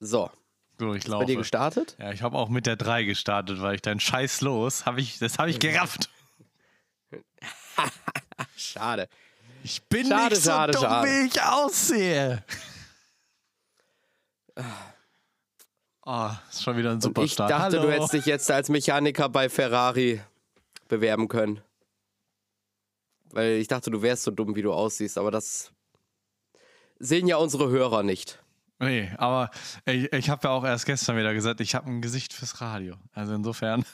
So. So, ich bei dir gestartet? Ja, ich habe auch mit der 3 gestartet, weil ich dein Scheiß los, hab ich, das habe ich gerafft. Schade. Ich bin Schade, nicht so schade, dumm, schade. wie ich aussehe. Oh, ist schon wieder ein super Und ich Start. dachte, Hallo. du hättest dich jetzt als Mechaniker bei Ferrari bewerben können. Weil ich dachte, du wärst so dumm, wie du aussiehst, aber das sehen ja unsere Hörer nicht. Nee, aber ich, ich habe ja auch erst gestern wieder gesagt, ich habe ein Gesicht fürs Radio. Also insofern.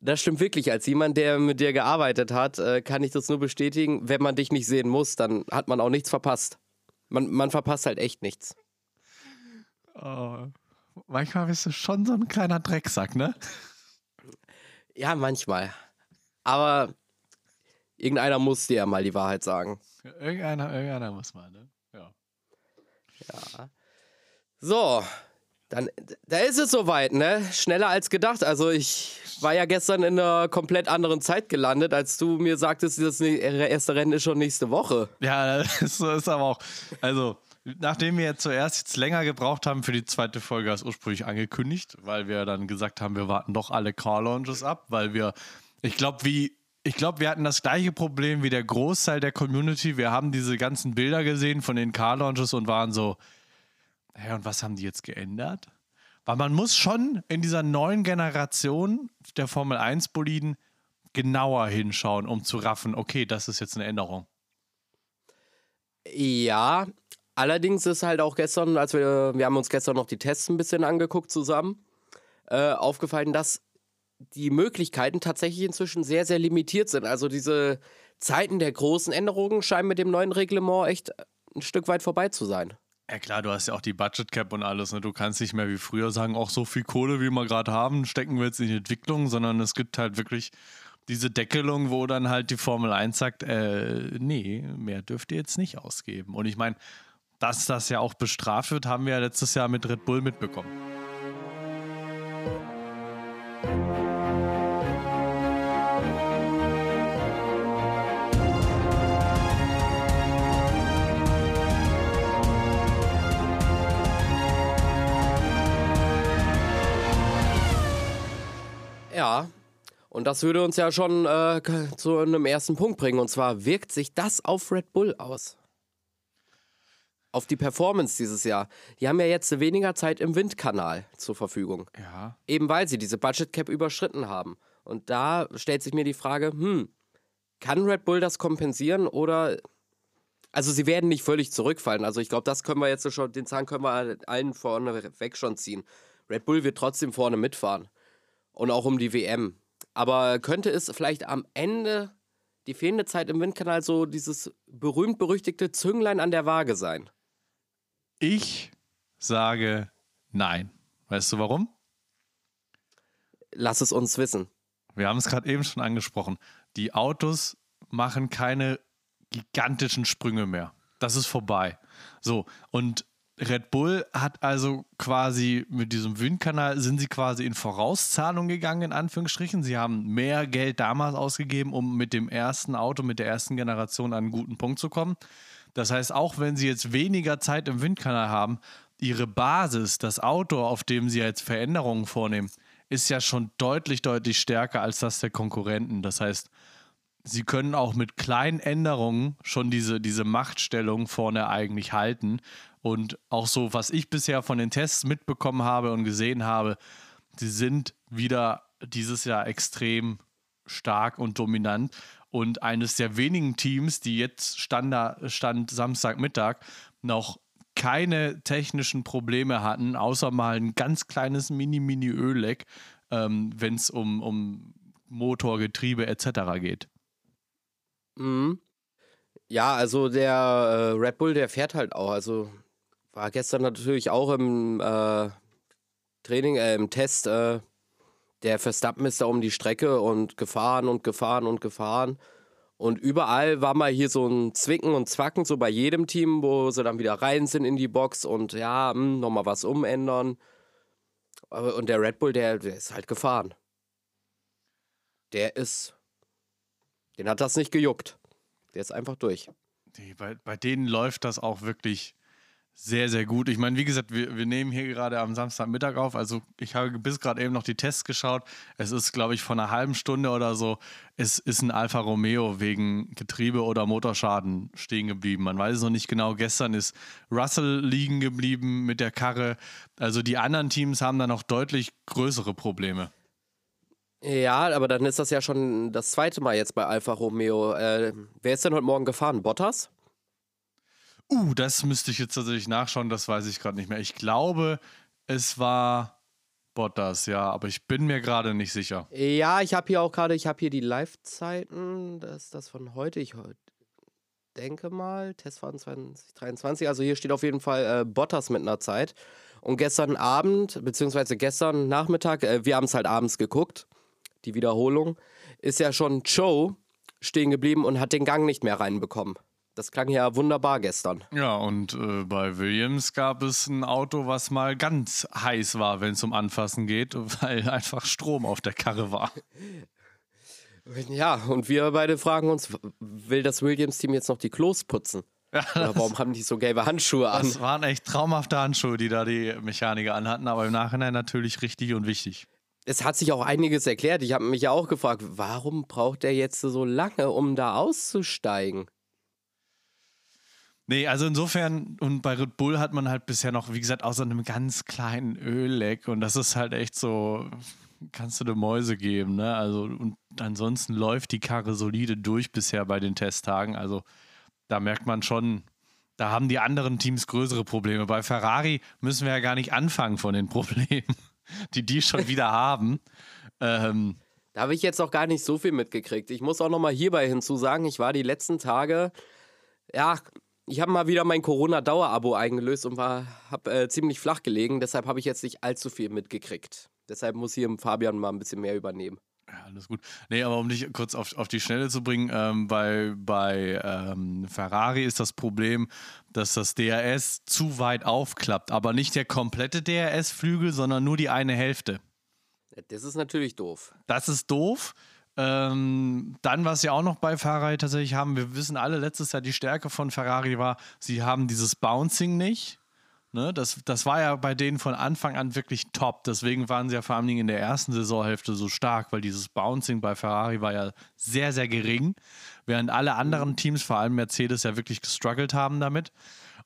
Das stimmt wirklich. Als jemand, der mit dir gearbeitet hat, äh, kann ich das nur bestätigen. Wenn man dich nicht sehen muss, dann hat man auch nichts verpasst. Man, man verpasst halt echt nichts. Oh, manchmal bist du schon so ein kleiner Drecksack, ne? Ja, manchmal. Aber irgendeiner muss dir ja mal die Wahrheit sagen. Irgendeiner, irgendeiner muss mal, ne? Ja. So, dann da ist es soweit, ne? Schneller als gedacht. Also ich war ja gestern in einer komplett anderen Zeit gelandet, als du mir sagtest, das erste Rennen ist schon nächste Woche. Ja, so ist aber auch. Also, nachdem wir jetzt zuerst jetzt länger gebraucht haben für die zweite Folge als ursprünglich angekündigt, weil wir dann gesagt haben, wir warten doch alle Car Launches ab, weil wir, ich glaube, wie. Ich glaube, wir hatten das gleiche Problem wie der Großteil der Community. Wir haben diese ganzen Bilder gesehen von den Car Launches und waren so, hä, und was haben die jetzt geändert? Weil man muss schon in dieser neuen Generation der Formel 1 Boliden genauer hinschauen, um zu raffen, okay, das ist jetzt eine Änderung. Ja, allerdings ist halt auch gestern, als wir, wir haben uns gestern noch die Tests ein bisschen angeguckt zusammen, äh, aufgefallen, dass die Möglichkeiten tatsächlich inzwischen sehr, sehr limitiert sind. Also diese Zeiten der großen Änderungen scheinen mit dem neuen Reglement echt ein Stück weit vorbei zu sein. Ja klar, du hast ja auch die Budget Cap und alles. Ne? Du kannst nicht mehr wie früher sagen, auch so viel Kohle, wie wir gerade haben, stecken wir jetzt in die Entwicklung, sondern es gibt halt wirklich diese Deckelung, wo dann halt die Formel 1 sagt, äh, nee, mehr dürft ihr jetzt nicht ausgeben. Und ich meine, dass das ja auch bestraft wird, haben wir ja letztes Jahr mit Red Bull mitbekommen. Ja, und das würde uns ja schon äh, zu einem ersten Punkt bringen. Und zwar wirkt sich das auf Red Bull aus. Auf die Performance dieses Jahr. Die haben ja jetzt weniger Zeit im Windkanal zur Verfügung. Ja. Eben weil sie diese Budget Cap überschritten haben. Und da stellt sich mir die Frage, hm, kann Red Bull das kompensieren oder also sie werden nicht völlig zurückfallen. Also ich glaube, das können wir jetzt schon, den Zahn können wir allen vorne weg schon ziehen. Red Bull wird trotzdem vorne mitfahren. Und auch um die WM. Aber könnte es vielleicht am Ende die fehlende Zeit im Windkanal so dieses berühmt-berüchtigte Zünglein an der Waage sein? Ich sage nein. Weißt du warum? Lass es uns wissen. Wir haben es gerade eben schon angesprochen. Die Autos machen keine gigantischen Sprünge mehr. Das ist vorbei. So, und Red Bull hat also quasi mit diesem Windkanal sind sie quasi in Vorauszahlung gegangen, in Anführungsstrichen. Sie haben mehr Geld damals ausgegeben, um mit dem ersten Auto, mit der ersten Generation an einen guten Punkt zu kommen. Das heißt, auch wenn sie jetzt weniger Zeit im Windkanal haben, ihre Basis, das Auto, auf dem sie jetzt Veränderungen vornehmen, ist ja schon deutlich, deutlich stärker als das der Konkurrenten. Das heißt, sie können auch mit kleinen Änderungen schon diese, diese Machtstellung vorne eigentlich halten. Und auch so, was ich bisher von den Tests mitbekommen habe und gesehen habe, sie sind wieder dieses Jahr extrem stark und dominant. Und eines der wenigen Teams, die jetzt stand, stand Samstagmittag noch keine technischen Probleme hatten, außer mal ein ganz kleines Mini-Mini-Ölleck, ähm, wenn es um, um Motor, Getriebe etc. geht. Mhm. Ja, also der äh, Red Bull, der fährt halt auch. Also war gestern natürlich auch im äh, Training, äh, im Test. Äh, der Verstappen ist da um die Strecke und gefahren und gefahren und gefahren. Und überall war mal hier so ein Zwicken und Zwacken, so bei jedem Team, wo sie dann wieder rein sind in die Box und ja, hm, nochmal was umändern. Und der Red Bull, der, der ist halt gefahren. Der ist. Den hat das nicht gejuckt. Der ist einfach durch. Die, bei, bei denen läuft das auch wirklich sehr, sehr gut. Ich meine, wie gesagt, wir, wir nehmen hier gerade am Samstagmittag auf. Also ich habe bis gerade eben noch die Tests geschaut. Es ist, glaube ich, von einer halben Stunde oder so, es ist ein Alfa Romeo wegen Getriebe oder Motorschaden stehen geblieben. Man weiß es noch nicht genau. Gestern ist Russell liegen geblieben mit der Karre. Also die anderen Teams haben da noch deutlich größere Probleme. Ja, aber dann ist das ja schon das zweite Mal jetzt bei Alfa Romeo. Äh, wer ist denn heute Morgen gefahren? Bottas? Uh, das müsste ich jetzt tatsächlich nachschauen, das weiß ich gerade nicht mehr. Ich glaube, es war Bottas, ja, aber ich bin mir gerade nicht sicher. Ja, ich habe hier auch gerade, ich habe hier die Live-Zeiten, das ist das von heute. Ich denke mal, Testfahren 2023. Also hier steht auf jeden Fall äh, Bottas mit einer Zeit. Und gestern Abend, beziehungsweise gestern Nachmittag, äh, wir haben es halt abends geguckt, die Wiederholung, ist ja schon Joe stehen geblieben und hat den Gang nicht mehr reinbekommen. Das klang ja wunderbar gestern. Ja, und äh, bei Williams gab es ein Auto, was mal ganz heiß war, wenn es um Anfassen geht, weil einfach Strom auf der Karre war. Ja, und wir beide fragen uns, will das Williams-Team jetzt noch die Klos putzen? Ja, Oder warum haben die so gelbe Handschuhe an? Das waren echt traumhafte Handschuhe, die da die Mechaniker anhatten, aber im Nachhinein natürlich richtig und wichtig. Es hat sich auch einiges erklärt. Ich habe mich ja auch gefragt, warum braucht er jetzt so lange, um da auszusteigen? Nee, also insofern, und bei Red Bull hat man halt bisher noch, wie gesagt, außer einem ganz kleinen Ölleck und das ist halt echt so, kannst du dir Mäuse geben, ne? Also, und ansonsten läuft die Karre solide durch bisher bei den Testtagen. Also, da merkt man schon, da haben die anderen Teams größere Probleme. Bei Ferrari müssen wir ja gar nicht anfangen von den Problemen, die die schon wieder haben. Ähm, da habe ich jetzt auch gar nicht so viel mitgekriegt. Ich muss auch noch mal hierbei hinzusagen, ich war die letzten Tage, ja, ich habe mal wieder mein Corona-Dauerabo eingelöst und war hab, äh, ziemlich flach gelegen. Deshalb habe ich jetzt nicht allzu viel mitgekriegt. Deshalb muss hier Fabian mal ein bisschen mehr übernehmen. Ja, alles gut. Nee, aber um dich kurz auf, auf die Schnelle zu bringen, ähm, bei, bei ähm, Ferrari ist das Problem, dass das DRS zu weit aufklappt. Aber nicht der komplette DRS-Flügel, sondern nur die eine Hälfte. Das ist natürlich doof. Das ist doof. Ähm, dann, was sie auch noch bei Ferrari tatsächlich haben, wir wissen alle, letztes Jahr die Stärke von Ferrari war, sie haben dieses Bouncing nicht. Ne? Das, das war ja bei denen von Anfang an wirklich top. Deswegen waren sie ja vor allem in der ersten Saisonhälfte so stark, weil dieses Bouncing bei Ferrari war ja sehr, sehr gering, während alle anderen Teams, vor allem Mercedes, ja wirklich gestruggelt haben damit.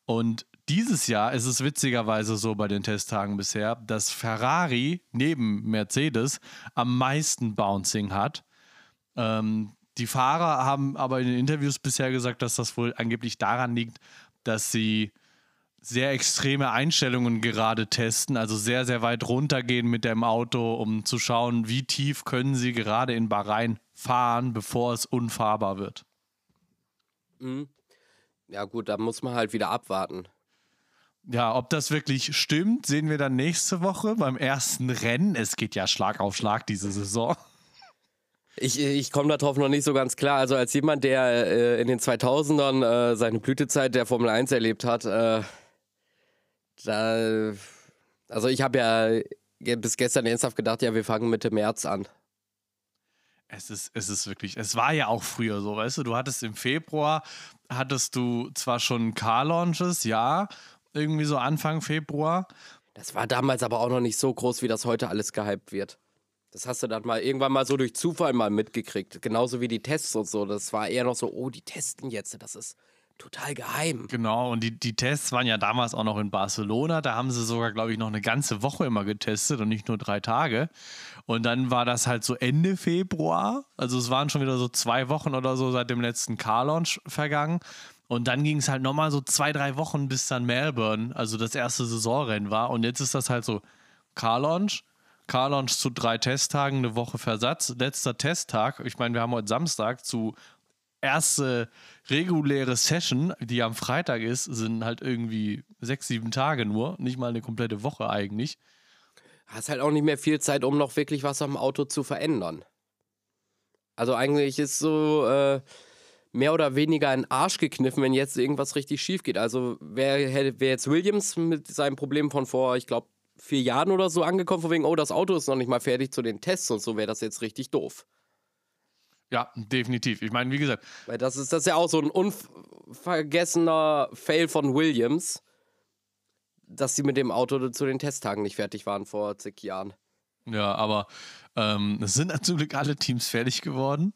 Und dieses Jahr ist es witzigerweise so bei den Testtagen bisher, dass Ferrari neben Mercedes am meisten Bouncing hat ähm, die Fahrer haben aber in den Interviews bisher gesagt, dass das wohl angeblich daran liegt, dass sie sehr extreme Einstellungen gerade testen, also sehr, sehr weit runtergehen mit dem Auto, um zu schauen, wie tief können sie gerade in Bahrain fahren, bevor es unfahrbar wird. Mhm. Ja gut, da muss man halt wieder abwarten. Ja, ob das wirklich stimmt, sehen wir dann nächste Woche beim ersten Rennen. Es geht ja Schlag auf Schlag diese Saison. Ich, ich komme darauf noch nicht so ganz klar. Also als jemand, der äh, in den 2000ern äh, seine Blütezeit der Formel 1 erlebt hat, äh, da, also ich habe ja bis gestern ernsthaft gedacht, ja, wir fangen Mitte März an. Es ist, es ist wirklich, es war ja auch früher so, weißt du, du hattest im Februar, hattest du zwar schon Car-Launches, ja, irgendwie so Anfang Februar. Das war damals aber auch noch nicht so groß, wie das heute alles gehypt wird. Das hast du dann mal irgendwann mal so durch Zufall mal mitgekriegt. Genauso wie die Tests und so. Das war eher noch so, oh, die testen jetzt. Das ist total geheim. Genau, und die, die Tests waren ja damals auch noch in Barcelona. Da haben sie sogar, glaube ich, noch eine ganze Woche immer getestet und nicht nur drei Tage. Und dann war das halt so Ende Februar. Also es waren schon wieder so zwei Wochen oder so seit dem letzten Car-Launch vergangen. Und dann ging es halt nochmal so zwei, drei Wochen bis dann Melbourne, also das erste Saisonrennen war. Und jetzt ist das halt so Car-Launch Car-Launch zu drei Testtagen, eine Woche Versatz. Letzter Testtag, ich meine, wir haben heute Samstag zu erste reguläre Session, die am Freitag ist, sind halt irgendwie sechs, sieben Tage nur, nicht mal eine komplette Woche eigentlich. Hast halt auch nicht mehr viel Zeit, um noch wirklich was am Auto zu verändern. Also eigentlich ist so äh, mehr oder weniger ein Arsch gekniffen, wenn jetzt irgendwas richtig schief geht. Also wer, wer jetzt Williams mit seinem Problem von vor, ich glaube, vier Jahren oder so angekommen, von wegen, oh, das Auto ist noch nicht mal fertig zu den Tests und so wäre das jetzt richtig doof. Ja, definitiv. Ich meine, wie gesagt. Weil das ist das ist ja auch so ein unvergessener Fail von Williams. dass sie mit dem Auto zu den Testtagen nicht fertig waren vor zig Jahren. Ja, aber ähm, es sind natürlich alle Teams fertig geworden.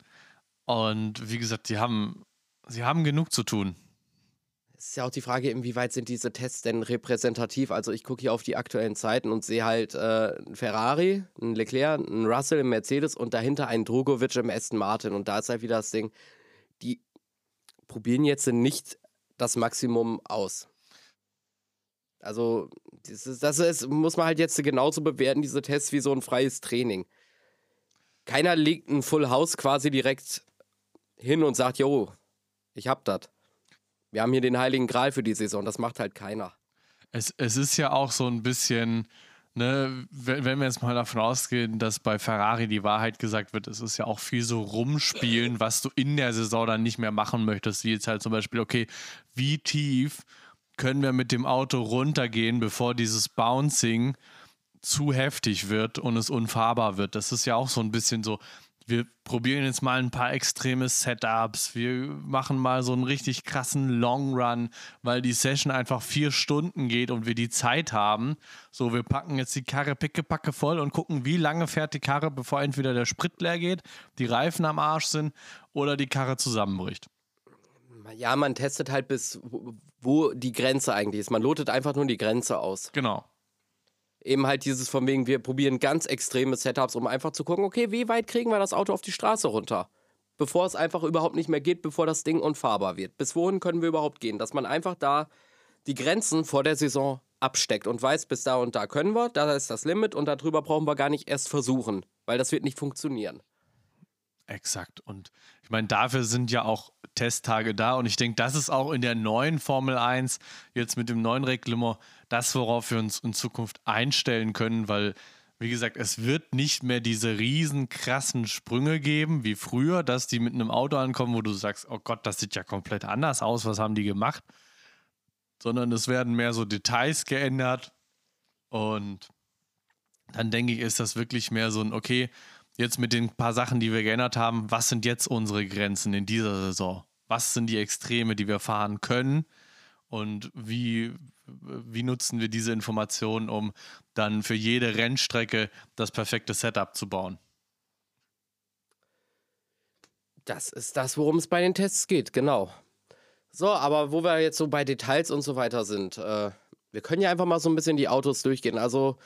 Und wie gesagt, die haben, sie haben genug zu tun. Ist ja auch die Frage, inwieweit sind diese Tests denn repräsentativ? Also ich gucke hier auf die aktuellen Zeiten und sehe halt äh, einen Ferrari, einen Leclerc, einen Russell im Mercedes und dahinter einen Drogovic im Aston Martin. Und da ist halt wieder das Ding, die probieren jetzt nicht das Maximum aus. Also das, ist, das ist, muss man halt jetzt genauso bewerten, diese Tests, wie so ein freies Training. Keiner legt ein Full House quasi direkt hin und sagt, jo, ich hab das. Wir haben hier den heiligen Gral für die Saison, das macht halt keiner. Es, es ist ja auch so ein bisschen, ne, wenn wir jetzt mal davon ausgehen, dass bei Ferrari die Wahrheit gesagt wird, es ist ja auch viel so rumspielen, was du in der Saison dann nicht mehr machen möchtest, wie jetzt halt zum Beispiel, okay, wie tief können wir mit dem Auto runtergehen, bevor dieses Bouncing zu heftig wird und es unfahrbar wird. Das ist ja auch so ein bisschen so, wir probieren jetzt mal ein paar extreme Setups, wir machen mal so einen richtig krassen Long Run, weil die Session einfach vier Stunden geht und wir die Zeit haben. So, wir packen jetzt die Karre pickepacke voll und gucken, wie lange fährt die Karre, bevor entweder der Sprit leer geht, die Reifen am Arsch sind oder die Karre zusammenbricht. Ja, man testet halt bis, wo die Grenze eigentlich ist. Man lotet einfach nur die Grenze aus. Genau. Eben halt dieses von wegen, wir probieren ganz extreme Setups, um einfach zu gucken, okay, wie weit kriegen wir das Auto auf die Straße runter? Bevor es einfach überhaupt nicht mehr geht, bevor das Ding unfahrbar wird. Bis wohin können wir überhaupt gehen? Dass man einfach da die Grenzen vor der Saison absteckt und weiß, bis da und da können wir, da ist das Limit und darüber brauchen wir gar nicht erst versuchen, weil das wird nicht funktionieren. Exakt. Und ich meine, dafür sind ja auch Testtage da. Und ich denke, das ist auch in der neuen Formel 1, jetzt mit dem neuen Reglement, das, worauf wir uns in Zukunft einstellen können, weil, wie gesagt, es wird nicht mehr diese riesen krassen Sprünge geben wie früher, dass die mit einem Auto ankommen, wo du sagst, oh Gott, das sieht ja komplett anders aus, was haben die gemacht? Sondern es werden mehr so Details geändert. Und dann denke ich, ist das wirklich mehr so ein, okay, jetzt mit den paar Sachen, die wir geändert haben, was sind jetzt unsere Grenzen in dieser Saison? Was sind die Extreme, die wir fahren können? Und wie, wie nutzen wir diese Informationen, um dann für jede Rennstrecke das perfekte Setup zu bauen? Das ist das, worum es bei den Tests geht, genau. So, aber wo wir jetzt so bei Details und so weiter sind, äh, wir können ja einfach mal so ein bisschen die Autos durchgehen. Also,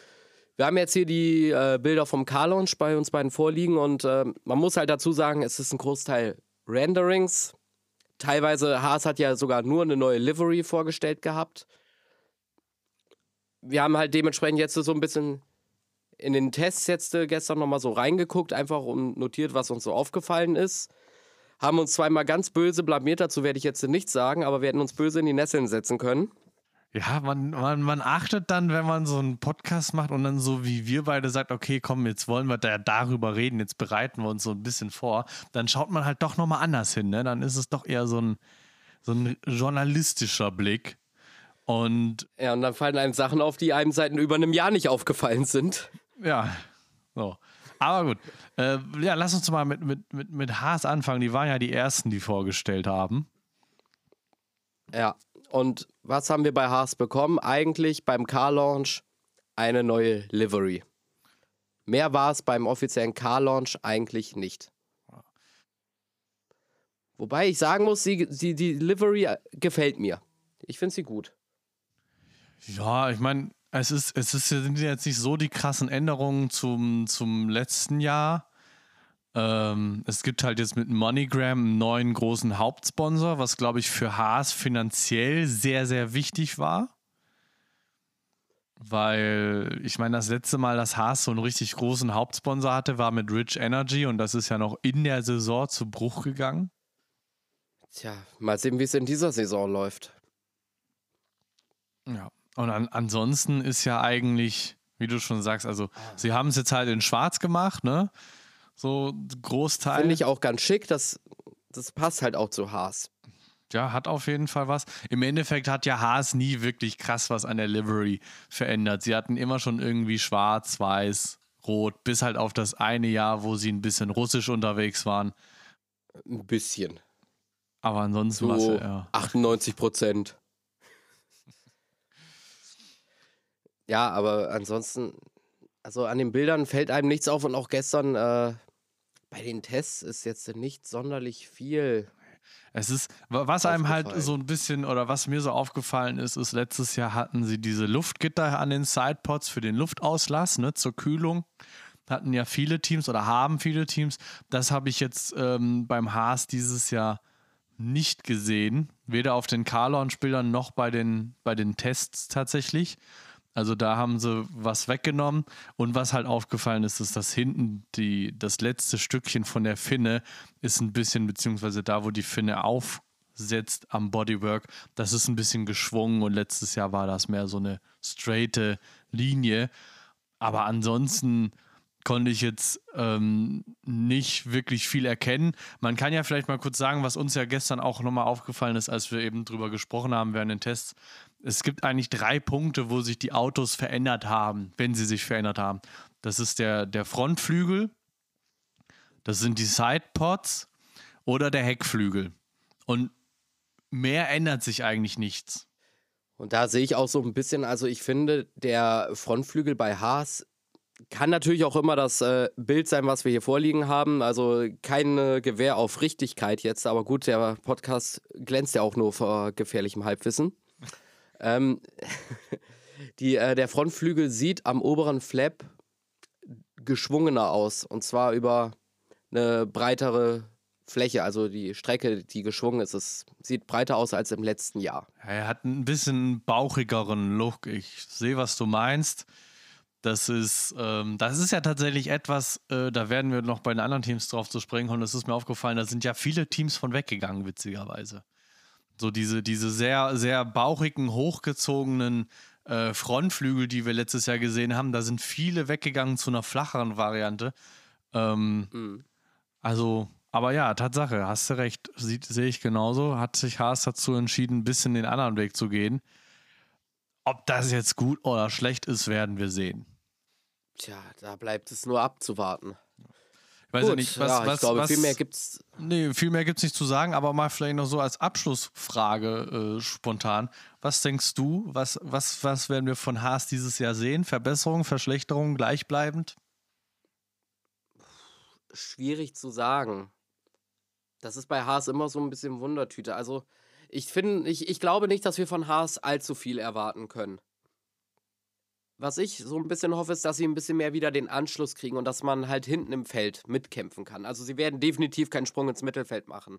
wir haben jetzt hier die äh, Bilder vom Car Launch bei uns beiden vorliegen und äh, man muss halt dazu sagen, es ist ein Großteil Renderings. Teilweise, Haas hat ja sogar nur eine neue Livery vorgestellt gehabt. Wir haben halt dementsprechend jetzt so ein bisschen in den Tests jetzt äh, gestern nochmal so reingeguckt, einfach und notiert, was uns so aufgefallen ist. Haben uns zweimal ganz böse blamiert, dazu werde ich jetzt nichts sagen, aber wir hätten uns böse in die Nesseln setzen können. Ja, man, man, man achtet dann, wenn man so einen Podcast macht und dann so wie wir beide sagt, okay, komm, jetzt wollen wir da darüber reden, jetzt bereiten wir uns so ein bisschen vor, dann schaut man halt doch nochmal anders hin, ne? Dann ist es doch eher so ein, so ein journalistischer Blick. Und ja, und dann fallen einem Sachen auf, die einem seit über einem Jahr nicht aufgefallen sind. Ja, so. Aber gut. Äh, ja, lass uns mal mit, mit, mit, mit Haas anfangen. Die waren ja die ersten, die vorgestellt haben. Ja, und was haben wir bei Haas bekommen? Eigentlich beim Car Launch eine neue Livery. Mehr war es beim offiziellen Car Launch eigentlich nicht. Wobei ich sagen muss, sie, sie, die Livery äh, gefällt mir. Ich finde sie gut. Ja, ich meine, es, ist, es ist, sind jetzt nicht so die krassen Änderungen zum, zum letzten Jahr. Ähm, es gibt halt jetzt mit MoneyGram einen neuen großen Hauptsponsor, was, glaube ich, für Haas finanziell sehr, sehr wichtig war. Weil ich meine, das letzte Mal, dass Haas so einen richtig großen Hauptsponsor hatte, war mit Rich Energy und das ist ja noch in der Saison zu Bruch gegangen. Tja, mal sehen, wie es in dieser Saison läuft. Ja, und an, ansonsten ist ja eigentlich, wie du schon sagst, also sie haben es jetzt halt in Schwarz gemacht, ne? So Großteil. Finde ich auch ganz schick, das, das passt halt auch zu Haas. Ja, hat auf jeden Fall was. Im Endeffekt hat ja Haas nie wirklich krass was an der Livery verändert. Sie hatten immer schon irgendwie schwarz, weiß, rot, bis halt auf das eine Jahr, wo sie ein bisschen russisch unterwegs waren. Ein bisschen. Aber ansonsten so ja. 98 Prozent. Ja, aber ansonsten, also an den Bildern fällt einem nichts auf und auch gestern äh, bei den Tests ist jetzt nicht sonderlich viel. Es ist, was einem halt so ein bisschen oder was mir so aufgefallen ist, ist, letztes Jahr hatten sie diese Luftgitter an den Sidepods für den Luftauslass, ne, zur Kühlung. Hatten ja viele Teams oder haben viele Teams. Das habe ich jetzt ähm, beim Haas dieses Jahr nicht gesehen. Weder auf den Carlon-Bildern noch bei den, bei den Tests tatsächlich. Also da haben sie was weggenommen. Und was halt aufgefallen ist, ist, dass hinten die, das letzte Stückchen von der Finne ist ein bisschen, beziehungsweise da, wo die Finne aufsetzt am Bodywork, das ist ein bisschen geschwungen und letztes Jahr war das mehr so eine straighte Linie. Aber ansonsten konnte ich jetzt ähm, nicht wirklich viel erkennen. Man kann ja vielleicht mal kurz sagen, was uns ja gestern auch nochmal aufgefallen ist, als wir eben drüber gesprochen haben während den Tests. Es gibt eigentlich drei Punkte, wo sich die Autos verändert haben, wenn sie sich verändert haben. Das ist der, der Frontflügel, das sind die Sidepods oder der Heckflügel. Und mehr ändert sich eigentlich nichts. Und da sehe ich auch so ein bisschen, also ich finde, der Frontflügel bei Haas kann natürlich auch immer das äh, Bild sein, was wir hier vorliegen haben. Also kein äh, Gewehr auf Richtigkeit jetzt, aber gut, der Podcast glänzt ja auch nur vor gefährlichem Halbwissen. Ähm, die, äh, der Frontflügel sieht am oberen Flap geschwungener aus und zwar über eine breitere Fläche, also die Strecke, die geschwungen ist, es sieht breiter aus als im letzten Jahr. Er hat ein bisschen bauchigeren Look. Ich sehe, was du meinst. Das ist, ähm, das ist ja tatsächlich etwas, äh, da werden wir noch bei den anderen Teams drauf zu sprechen kommen. Das ist mir aufgefallen, da sind ja viele Teams von weggegangen, witzigerweise. So diese, diese sehr, sehr bauchigen, hochgezogenen äh, Frontflügel, die wir letztes Jahr gesehen haben, da sind viele weggegangen zu einer flacheren Variante. Ähm, mhm. Also, aber ja, Tatsache, hast du recht, sehe ich genauso. Hat sich Haas dazu entschieden, ein bisschen den anderen Weg zu gehen. Ob das jetzt gut oder schlecht ist, werden wir sehen. Tja, da bleibt es nur abzuwarten. Ich weiß Gut, ja nicht, was, ja, was, ich glaube, was, viel mehr gibt's. Nee, viel mehr gibt's nicht zu sagen, aber mal vielleicht noch so als Abschlussfrage äh, spontan. Was denkst du, was, was, was werden wir von Haas dieses Jahr sehen? Verbesserung, Verschlechterung, gleichbleibend? Schwierig zu sagen. Das ist bei Haas immer so ein bisschen Wundertüte. Also, ich finde, ich, ich glaube nicht, dass wir von Haas allzu viel erwarten können. Was ich so ein bisschen hoffe, ist, dass sie ein bisschen mehr wieder den Anschluss kriegen und dass man halt hinten im Feld mitkämpfen kann. Also sie werden definitiv keinen Sprung ins Mittelfeld machen.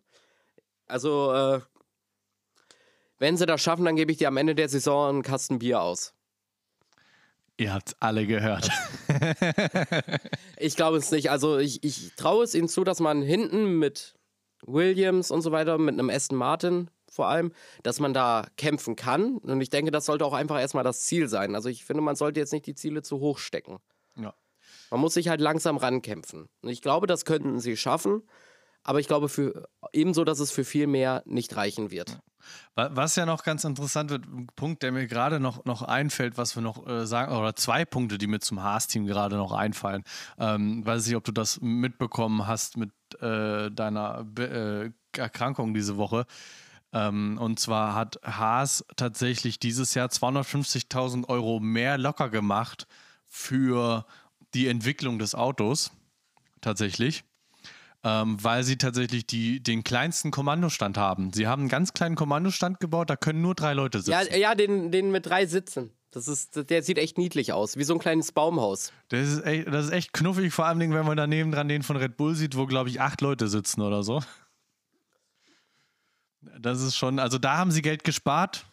Also, äh, wenn sie das schaffen, dann gebe ich dir am Ende der Saison einen Kasten Bier aus. Ihr habt alle gehört. ich glaube es nicht. Also ich, ich traue es ihnen zu, dass man hinten mit Williams und so weiter, mit einem Aston Martin vor allem, dass man da kämpfen kann. Und ich denke, das sollte auch einfach erstmal das Ziel sein. Also ich finde, man sollte jetzt nicht die Ziele zu hoch stecken. Ja. Man muss sich halt langsam rankämpfen. Und ich glaube, das könnten sie schaffen. Aber ich glaube für, ebenso, dass es für viel mehr nicht reichen wird. Was ja noch ganz interessant wird, ein Punkt, der mir gerade noch, noch einfällt, was wir noch äh, sagen, oder zwei Punkte, die mir zum Haas-Team gerade noch einfallen. Ähm, weiß nicht, ob du das mitbekommen hast mit äh, deiner Be äh, Erkrankung diese Woche. Ähm, und zwar hat Haas tatsächlich dieses Jahr 250.000 Euro mehr locker gemacht für die Entwicklung des Autos. Tatsächlich. Ähm, weil sie tatsächlich die, den kleinsten Kommandostand haben. Sie haben einen ganz kleinen Kommandostand gebaut, da können nur drei Leute sitzen. Ja, ja den, den mit drei Sitzen. Das ist, der sieht echt niedlich aus, wie so ein kleines Baumhaus. Das ist echt, das ist echt knuffig, vor allem, wenn man daneben dran den von Red Bull sieht, wo, glaube ich, acht Leute sitzen oder so. Das ist schon, also da haben sie Geld gespart.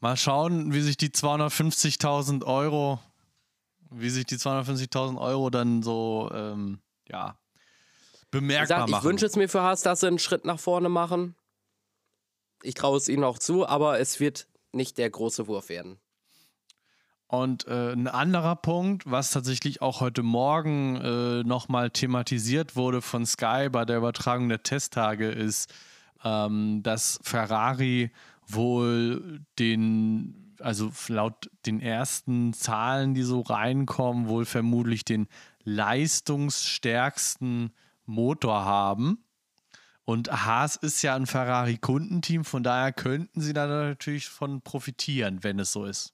Mal schauen, wie sich die 250.000 Euro, wie sich die 250.000 Euro dann so, ähm, ja, bemerkbar gesagt, machen. Ich wünsche es mir für Haas, dass sie einen Schritt nach vorne machen. Ich traue es ihnen auch zu, aber es wird nicht der große Wurf werden. Und äh, ein anderer Punkt, was tatsächlich auch heute Morgen äh, nochmal thematisiert wurde von Sky bei der Übertragung der Testtage, ist, ähm, dass Ferrari wohl den, also laut den ersten Zahlen, die so reinkommen, wohl vermutlich den leistungsstärksten Motor haben. Und Haas ist ja ein Ferrari-Kundenteam, von daher könnten sie da natürlich von profitieren, wenn es so ist.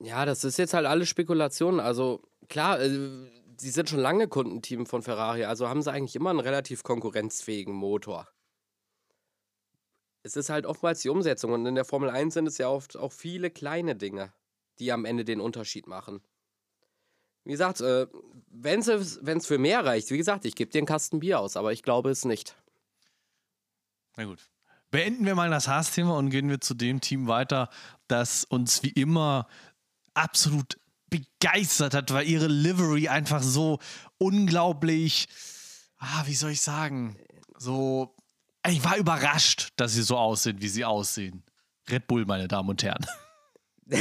Ja, das ist jetzt halt alles Spekulation. Also klar, äh, sie sind schon lange Kundenteam von Ferrari, also haben sie eigentlich immer einen relativ konkurrenzfähigen Motor. Es ist halt oftmals die Umsetzung und in der Formel 1 sind es ja oft auch viele kleine Dinge, die am Ende den Unterschied machen. Wie gesagt, äh, wenn es für mehr reicht, wie gesagt, ich gebe dir einen Kasten Bier aus, aber ich glaube es nicht. Na gut. Beenden wir mal das Haas-Thema und gehen wir zu dem Team weiter, das uns wie immer absolut begeistert hat, weil ihre Livery einfach so unglaublich, ah, wie soll ich sagen, so, ich war überrascht, dass sie so aussehen, wie sie aussehen. Red Bull, meine Damen und Herren.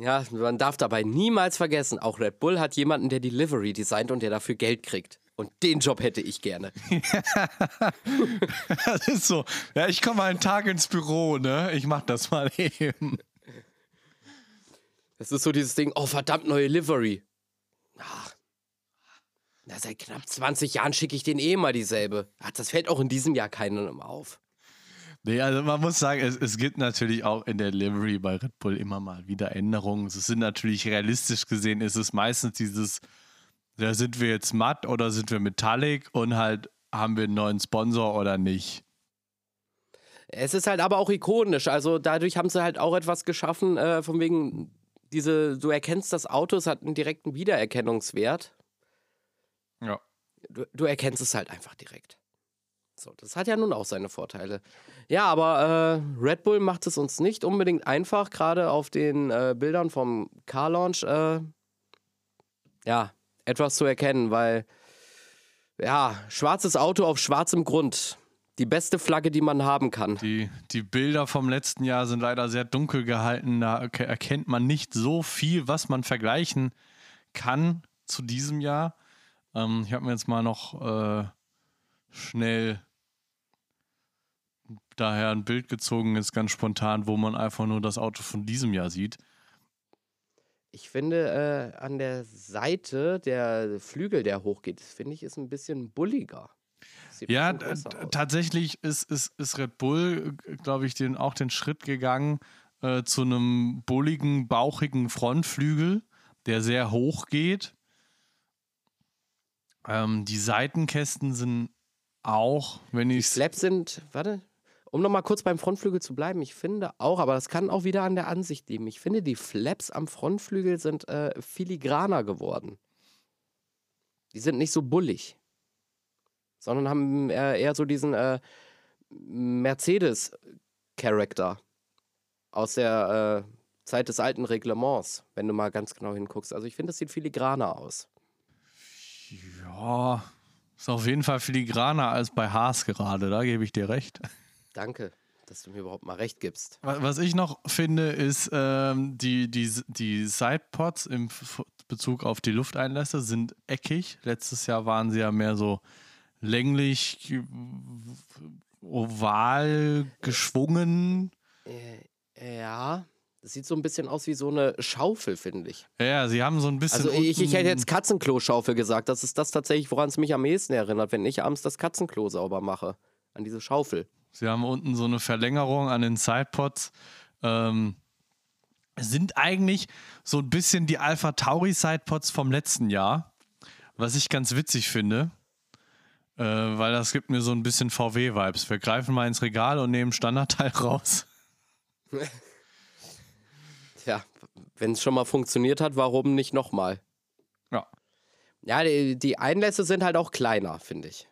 Ja, man darf dabei niemals vergessen, auch Red Bull hat jemanden, der die Livery designt und der dafür Geld kriegt. Und den Job hätte ich gerne. das ist so. Ja, ich komme einen Tag ins Büro, ne? Ich mach das mal eben. Das ist so dieses Ding, oh verdammt, neue Livery. Ach, na, seit knapp 20 Jahren schicke ich den eh mal dieselbe. Ach, das fällt auch in diesem Jahr keinem auf. Nee, also man muss sagen, es, es gibt natürlich auch in der Livery bei Red Bull immer mal wieder Änderungen. Es sind natürlich realistisch gesehen, ist es meistens dieses, da sind wir jetzt matt oder sind wir metallic und halt haben wir einen neuen Sponsor oder nicht. Es ist halt aber auch ikonisch. Also dadurch haben sie halt auch etwas geschaffen, äh, von wegen diese, du erkennst das Auto, es hat einen direkten Wiedererkennungswert. Ja. Du, du erkennst es halt einfach direkt. So, das hat ja nun auch seine Vorteile. Ja, aber äh, Red Bull macht es uns nicht unbedingt einfach, gerade auf den äh, Bildern vom Car Launch, äh, ja, etwas zu erkennen, weil, ja, schwarzes Auto auf schwarzem Grund. Die beste Flagge, die man haben kann. Die, die Bilder vom letzten Jahr sind leider sehr dunkel gehalten. Da erkennt man nicht so viel, was man vergleichen kann zu diesem Jahr. Ähm, ich habe mir jetzt mal noch äh, schnell daher ein Bild gezogen ist, ganz spontan, wo man einfach nur das Auto von diesem Jahr sieht. Ich finde, äh, an der Seite der Flügel, der hochgeht, finde ich, ist ein bisschen bulliger. Ja, tatsächlich ist, ist, ist Red Bull, glaube ich, den, auch den Schritt gegangen äh, zu einem bulligen, bauchigen Frontflügel, der sehr hoch geht. Ähm, die Seitenkästen sind auch, wenn ich. Die Flaps sind, warte, um nochmal kurz beim Frontflügel zu bleiben, ich finde auch, aber das kann auch wieder an der Ansicht liegen, ich finde, die Flaps am Frontflügel sind äh, filigraner geworden. Die sind nicht so bullig, sondern haben äh, eher so diesen äh, Mercedes-Charakter aus der äh, Zeit des alten Reglements, wenn du mal ganz genau hinguckst. Also ich finde, das sieht filigraner aus. Ja, ist auf jeden Fall filigraner als bei Haas gerade, da gebe ich dir recht. Danke, dass du mir überhaupt mal recht gibst. Was ich noch finde, ist, ähm, die, die, die Sidepods im Bezug auf die Lufteinlässe sind eckig. Letztes Jahr waren sie ja mehr so länglich, oval geschwungen. Äh, ja, das sieht so ein bisschen aus wie so eine Schaufel, finde ich. Ja, sie haben so ein bisschen. Also ich, ich hätte jetzt Katzenklo-Schaufel gesagt. Das ist das tatsächlich, woran es mich am ehesten erinnert, wenn ich abends das Katzenklo sauber mache. An diese Schaufel. Sie haben unten so eine Verlängerung an den Sidepods. Ähm, sind eigentlich so ein bisschen die Alpha Tauri Sidepods vom letzten Jahr. Was ich ganz witzig finde. Äh, weil das gibt mir so ein bisschen VW-Vibes. Wir greifen mal ins Regal und nehmen Standardteil raus. wenn es schon mal funktioniert hat, warum nicht nochmal? Ja. Ja, die, die Einlässe sind halt auch kleiner, finde ich.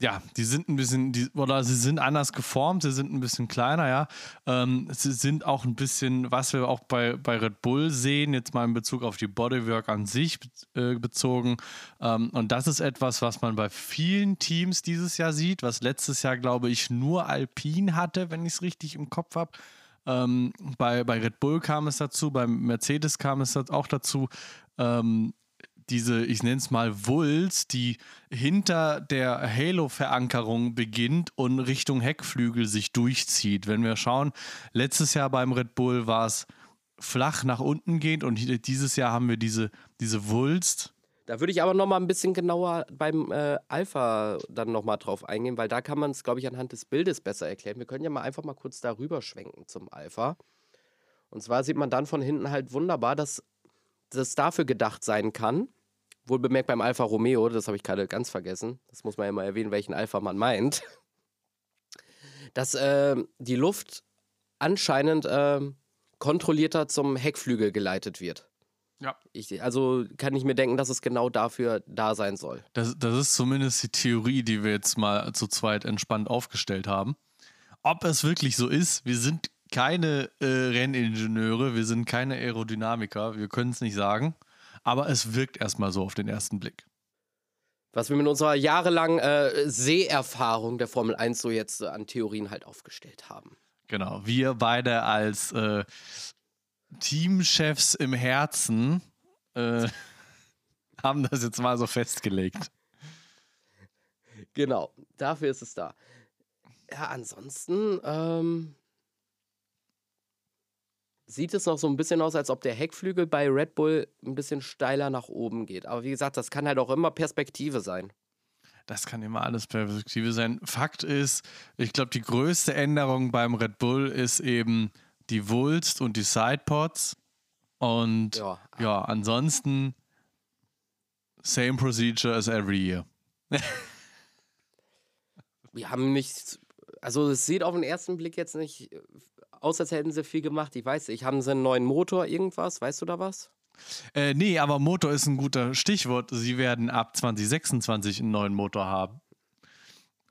Ja, die sind ein bisschen, die, oder sie sind anders geformt, sie sind ein bisschen kleiner, ja. Ähm, sie sind auch ein bisschen, was wir auch bei, bei Red Bull sehen, jetzt mal in Bezug auf die Bodywork an sich äh, bezogen. Ähm, und das ist etwas, was man bei vielen Teams dieses Jahr sieht, was letztes Jahr, glaube ich, nur Alpine hatte, wenn ich es richtig im Kopf habe. Ähm, bei, bei Red Bull kam es dazu, beim Mercedes kam es auch dazu. Ähm, diese, ich nenne es mal Wulst, die hinter der Halo-Verankerung beginnt und Richtung Heckflügel sich durchzieht. Wenn wir schauen, letztes Jahr beim Red Bull war es flach nach unten gehend und dieses Jahr haben wir diese, diese Wulst da würde ich aber noch mal ein bisschen genauer beim äh, Alpha dann noch mal drauf eingehen, weil da kann man es, glaube ich, anhand des Bildes besser erklären. Wir können ja mal einfach mal kurz darüber schwenken zum Alpha. Und zwar sieht man dann von hinten halt wunderbar, dass das dafür gedacht sein kann. Wohl bemerkt beim Alfa Romeo, das habe ich gerade ganz vergessen. Das muss man ja mal erwähnen, welchen Alpha man meint. Dass äh, die Luft anscheinend äh, kontrollierter zum Heckflügel geleitet wird. Ja. Ich, also kann ich mir denken, dass es genau dafür da sein soll. Das, das ist zumindest die Theorie, die wir jetzt mal zu zweit entspannt aufgestellt haben. Ob es wirklich so ist, wir sind keine äh, Renningenieure, wir sind keine Aerodynamiker, wir können es nicht sagen, aber es wirkt erstmal so auf den ersten Blick. Was wir mit unserer jahrelangen äh, Seherfahrung der Formel 1 so jetzt äh, an Theorien halt aufgestellt haben. Genau, wir beide als äh, Teamchefs im Herzen äh, haben das jetzt mal so festgelegt. Genau, dafür ist es da. Ja, ansonsten ähm, sieht es noch so ein bisschen aus, als ob der Heckflügel bei Red Bull ein bisschen steiler nach oben geht. Aber wie gesagt, das kann halt auch immer Perspektive sein. Das kann immer alles Perspektive sein. Fakt ist, ich glaube, die größte Änderung beim Red Bull ist eben die Wulst und die Sidepods. Und ja, ja ansonsten same procedure as every year. Wir haben nicht, also es sieht auf den ersten Blick jetzt nicht aus, als hätten sie viel gemacht. Ich weiß nicht, haben sie einen neuen Motor, irgendwas? Weißt du da was? Äh, nee, aber Motor ist ein guter Stichwort. Sie werden ab 2026 einen neuen Motor haben.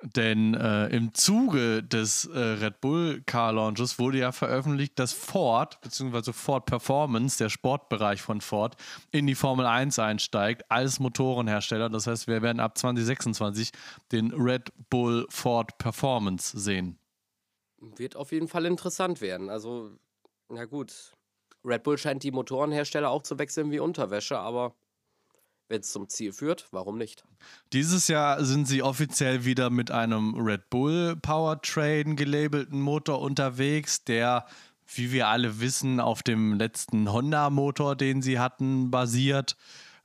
Denn äh, im Zuge des äh, Red Bull Car Launches wurde ja veröffentlicht, dass Ford bzw. Ford Performance, der Sportbereich von Ford, in die Formel 1 einsteigt als Motorenhersteller. Das heißt, wir werden ab 2026 den Red Bull Ford Performance sehen. Wird auf jeden Fall interessant werden. Also, na gut. Red Bull scheint die Motorenhersteller auch zu wechseln wie Unterwäsche, aber wenn es zum Ziel führt, warum nicht? Dieses Jahr sind sie offiziell wieder mit einem Red Bull Powertrain gelabelten Motor unterwegs, der, wie wir alle wissen, auf dem letzten Honda-Motor, den sie hatten, basiert.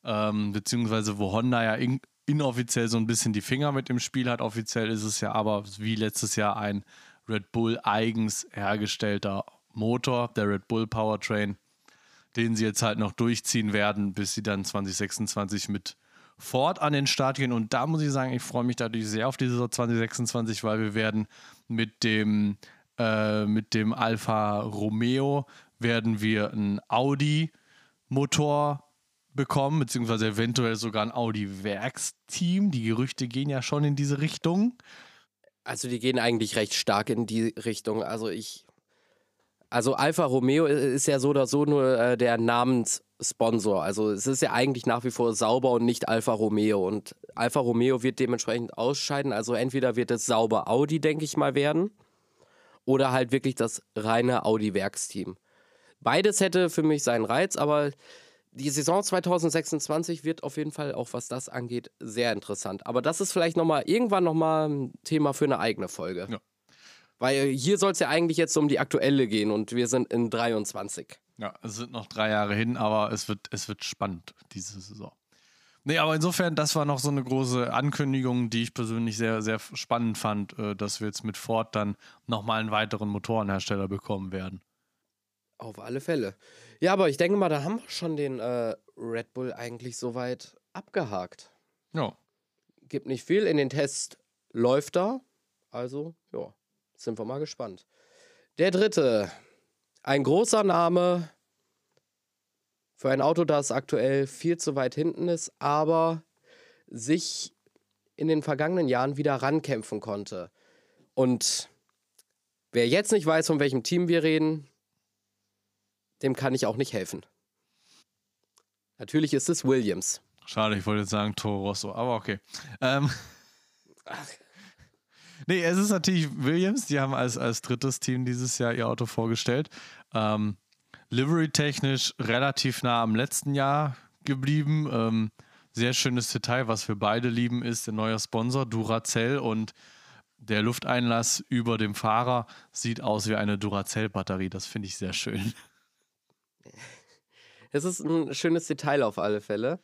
Ähm, beziehungsweise wo Honda ja in, inoffiziell so ein bisschen die Finger mit dem Spiel hat. Offiziell ist es ja aber wie letztes Jahr ein Red Bull eigens hergestellter Motor, der Red Bull Powertrain den sie jetzt halt noch durchziehen werden, bis sie dann 2026 mit Ford an den Start gehen. Und da muss ich sagen, ich freue mich dadurch sehr auf diese 2026, weil wir werden mit dem, äh, mit dem Alfa Romeo werden wir einen Audi-Motor bekommen, beziehungsweise eventuell sogar ein Audi-Werksteam. Die Gerüchte gehen ja schon in diese Richtung. Also die gehen eigentlich recht stark in die Richtung. Also ich also Alfa Romeo ist ja so oder so nur äh, der Namenssponsor. Also es ist ja eigentlich nach wie vor sauber und nicht Alfa Romeo. Und Alfa Romeo wird dementsprechend ausscheiden. Also entweder wird es sauber Audi, denke ich mal, werden. Oder halt wirklich das reine Audi-Werksteam. Beides hätte für mich seinen Reiz, aber die Saison 2026 wird auf jeden Fall auch was das angeht sehr interessant. Aber das ist vielleicht noch mal irgendwann noch mal ein Thema für eine eigene Folge. Ja. Weil hier soll es ja eigentlich jetzt um die aktuelle gehen und wir sind in 23. Ja, es sind noch drei Jahre hin, aber es wird, es wird spannend diese Saison. Nee, aber insofern, das war noch so eine große Ankündigung, die ich persönlich sehr, sehr spannend fand, äh, dass wir jetzt mit Ford dann nochmal einen weiteren Motorenhersteller bekommen werden. Auf alle Fälle. Ja, aber ich denke mal, da haben wir schon den äh, Red Bull eigentlich soweit abgehakt. Ja. Gibt nicht viel. In den Tests läuft da. Also, ja. Sind wir mal gespannt. Der dritte. Ein großer Name für ein Auto, das aktuell viel zu weit hinten ist, aber sich in den vergangenen Jahren wieder rankämpfen konnte. Und wer jetzt nicht weiß, von welchem Team wir reden, dem kann ich auch nicht helfen. Natürlich ist es Williams. Schade, ich wollte jetzt sagen Toro Rosso, aber okay. Ähm. Ach. Nee, es ist natürlich Williams. Die haben als, als drittes Team dieses Jahr ihr Auto vorgestellt. Ähm, Livery-technisch relativ nah am letzten Jahr geblieben. Ähm, sehr schönes Detail, was wir beide lieben, ist der neue Sponsor Duracell und der Lufteinlass über dem Fahrer sieht aus wie eine Duracell-Batterie. Das finde ich sehr schön. Es ist ein schönes Detail auf alle Fälle.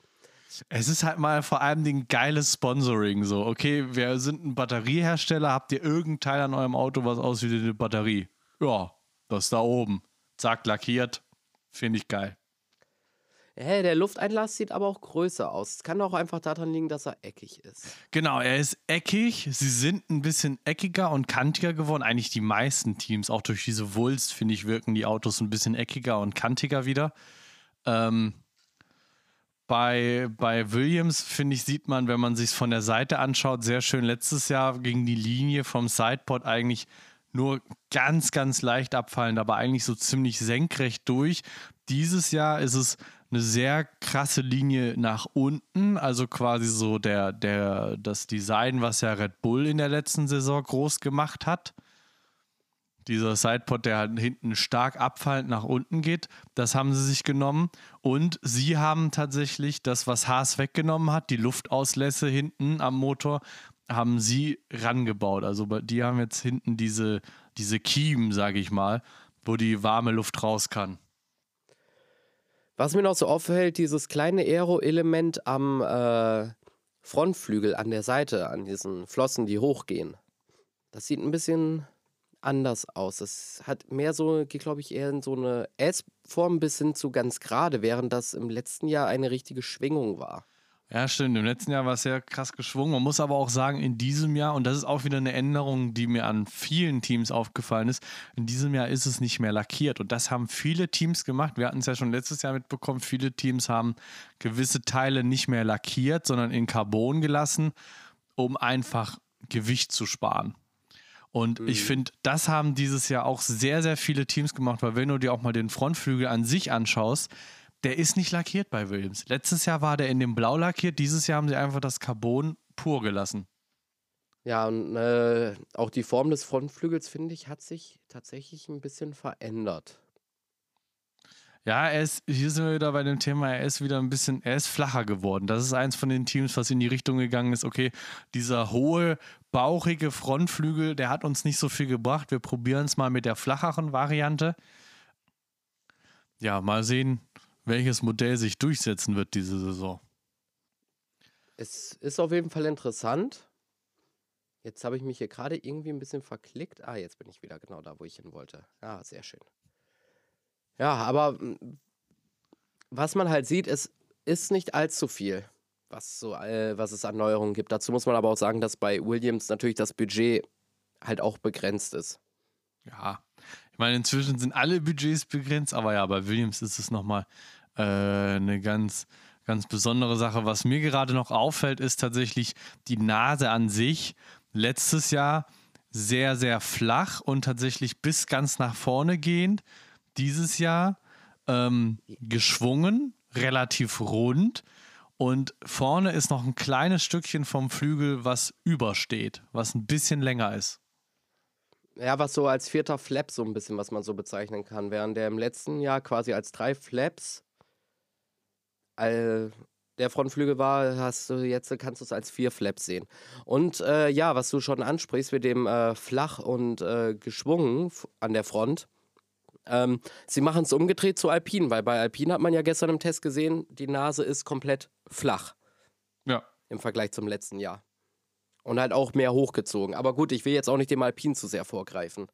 Es ist halt mal vor allem ein geiles Sponsoring. So, okay, wir sind ein Batteriehersteller. Habt ihr irgendein Teil an eurem Auto, was aussieht wie eine Batterie? Ja, das da oben. Zack, lackiert. Finde ich geil. Hey, der Lufteinlass sieht aber auch größer aus. Es kann auch einfach daran liegen, dass er eckig ist. Genau, er ist eckig. Sie sind ein bisschen eckiger und kantiger geworden. Eigentlich die meisten Teams, auch durch diese Wulst, finde ich, wirken die Autos ein bisschen eckiger und kantiger wieder. Ähm, bei, bei Williams, finde ich, sieht man, wenn man sich von der Seite anschaut, sehr schön. Letztes Jahr ging die Linie vom Sidepod eigentlich nur ganz, ganz leicht abfallend, aber eigentlich so ziemlich senkrecht durch. Dieses Jahr ist es eine sehr krasse Linie nach unten, also quasi so der, der, das Design, was ja Red Bull in der letzten Saison groß gemacht hat. Dieser Sidepod, der halt hinten stark abfallend nach unten geht, das haben sie sich genommen. Und sie haben tatsächlich das, was Haas weggenommen hat, die Luftauslässe hinten am Motor, haben sie rangebaut. Also die haben jetzt hinten diese, diese Kiemen, sage ich mal, wo die warme Luft raus kann. Was mir noch so auffällt, dieses kleine Aero-Element am äh, Frontflügel an der Seite, an diesen Flossen, die hochgehen. Das sieht ein bisschen anders aus. Das hat mehr so, geht glaube ich eher in so eine S-Form bis hin zu ganz gerade, während das im letzten Jahr eine richtige Schwingung war. Ja, stimmt. Im letzten Jahr war es sehr krass geschwungen. Man muss aber auch sagen, in diesem Jahr, und das ist auch wieder eine Änderung, die mir an vielen Teams aufgefallen ist, in diesem Jahr ist es nicht mehr lackiert. Und das haben viele Teams gemacht. Wir hatten es ja schon letztes Jahr mitbekommen. Viele Teams haben gewisse Teile nicht mehr lackiert, sondern in Carbon gelassen, um einfach Gewicht zu sparen. Und mhm. ich finde, das haben dieses Jahr auch sehr, sehr viele Teams gemacht, weil wenn du dir auch mal den Frontflügel an sich anschaust, der ist nicht lackiert bei Williams. Letztes Jahr war der in dem Blau lackiert, dieses Jahr haben sie einfach das Carbon pur gelassen. Ja, und äh, auch die Form des Frontflügels, finde ich, hat sich tatsächlich ein bisschen verändert. Ja, er ist, hier sind wir wieder bei dem Thema, er ist wieder ein bisschen, er ist flacher geworden. Das ist eins von den Teams, was in die Richtung gegangen ist, okay, dieser hohe, bauchige Frontflügel, der hat uns nicht so viel gebracht. Wir probieren es mal mit der flacheren Variante. Ja, mal sehen, welches Modell sich durchsetzen wird diese Saison. Es ist auf jeden Fall interessant. Jetzt habe ich mich hier gerade irgendwie ein bisschen verklickt. Ah, jetzt bin ich wieder genau da, wo ich hin wollte. Ah, sehr schön. Ja, aber was man halt sieht, es ist nicht allzu viel, was, so, äh, was es an Neuerungen gibt. Dazu muss man aber auch sagen, dass bei Williams natürlich das Budget halt auch begrenzt ist. Ja, ich meine, inzwischen sind alle Budgets begrenzt, aber ja, bei Williams ist es nochmal äh, eine ganz, ganz besondere Sache. Was mir gerade noch auffällt, ist tatsächlich die Nase an sich. Letztes Jahr sehr, sehr flach und tatsächlich bis ganz nach vorne gehend. Dieses Jahr ähm, geschwungen, relativ rund. Und vorne ist noch ein kleines Stückchen vom Flügel, was übersteht, was ein bisschen länger ist. Ja, was so als vierter Flap so ein bisschen, was man so bezeichnen kann. Während der im letzten Jahr quasi als drei Flaps all, der Frontflügel war, hast du jetzt kannst du es als vier Flaps sehen. Und äh, ja, was du schon ansprichst mit dem äh, flach und äh, geschwungen an der Front. Ähm, sie machen es umgedreht zu Alpine, weil bei Alpine hat man ja gestern im Test gesehen, die Nase ist komplett flach. Ja. Im Vergleich zum letzten Jahr. Und halt auch mehr hochgezogen. Aber gut, ich will jetzt auch nicht dem Alpin zu sehr vorgreifen.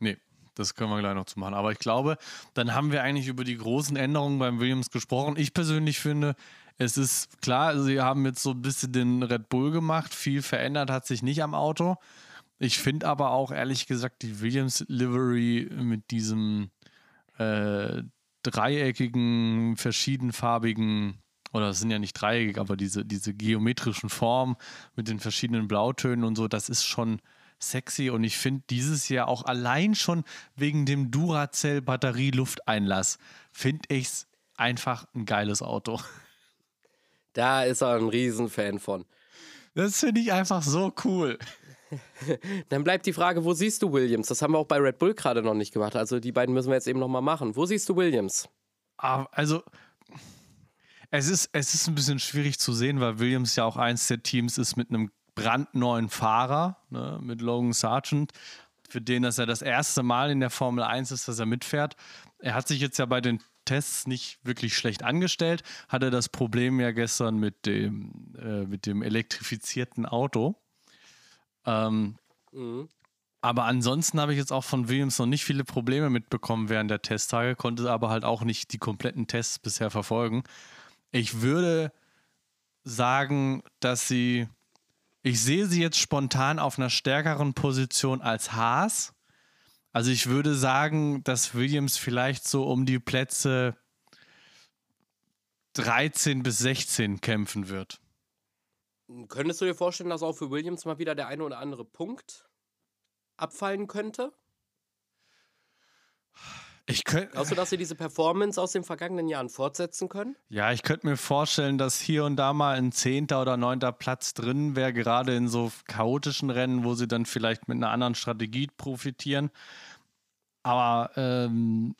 Nee, das können wir gleich noch zu machen. Aber ich glaube, dann haben wir eigentlich über die großen Änderungen beim Williams gesprochen. Ich persönlich finde, es ist klar, sie haben jetzt so ein bisschen den Red Bull gemacht. Viel verändert hat sich nicht am Auto. Ich finde aber auch ehrlich gesagt die Williams Livery mit diesem äh, dreieckigen, verschiedenfarbigen oder es sind ja nicht dreieckig, aber diese, diese geometrischen Formen mit den verschiedenen Blautönen und so, das ist schon sexy und ich finde dieses Jahr auch allein schon wegen dem Duracell Batterie-Lufteinlass, finde ich es einfach ein geiles Auto. Da ist er ein Riesenfan von. Das finde ich einfach so cool. Dann bleibt die Frage, wo siehst du Williams? Das haben wir auch bei Red Bull gerade noch nicht gemacht. Also die beiden müssen wir jetzt eben nochmal machen. Wo siehst du Williams? Ah, also es ist, es ist ein bisschen schwierig zu sehen, weil Williams ja auch eins der Teams ist mit einem brandneuen Fahrer, ne, mit Logan Sargent, für den das ja das erste Mal in der Formel 1 ist, dass er mitfährt. Er hat sich jetzt ja bei den Tests nicht wirklich schlecht angestellt, hatte das Problem ja gestern mit dem, äh, mit dem elektrifizierten Auto. Ähm, mhm. Aber ansonsten habe ich jetzt auch von Williams noch nicht viele Probleme mitbekommen während der Testtage, konnte aber halt auch nicht die kompletten Tests bisher verfolgen. Ich würde sagen, dass sie, ich sehe sie jetzt spontan auf einer stärkeren Position als Haas. Also ich würde sagen, dass Williams vielleicht so um die Plätze 13 bis 16 kämpfen wird. Könntest du dir vorstellen, dass auch für Williams mal wieder der eine oder andere Punkt abfallen könnte? Ich könnte. Glaubst du, dass sie diese Performance aus den vergangenen Jahren fortsetzen können? Ja, ich könnte mir vorstellen, dass hier und da mal ein zehnter oder neunter Platz drin wäre, gerade in so chaotischen Rennen, wo sie dann vielleicht mit einer anderen Strategie profitieren. Aber ähm,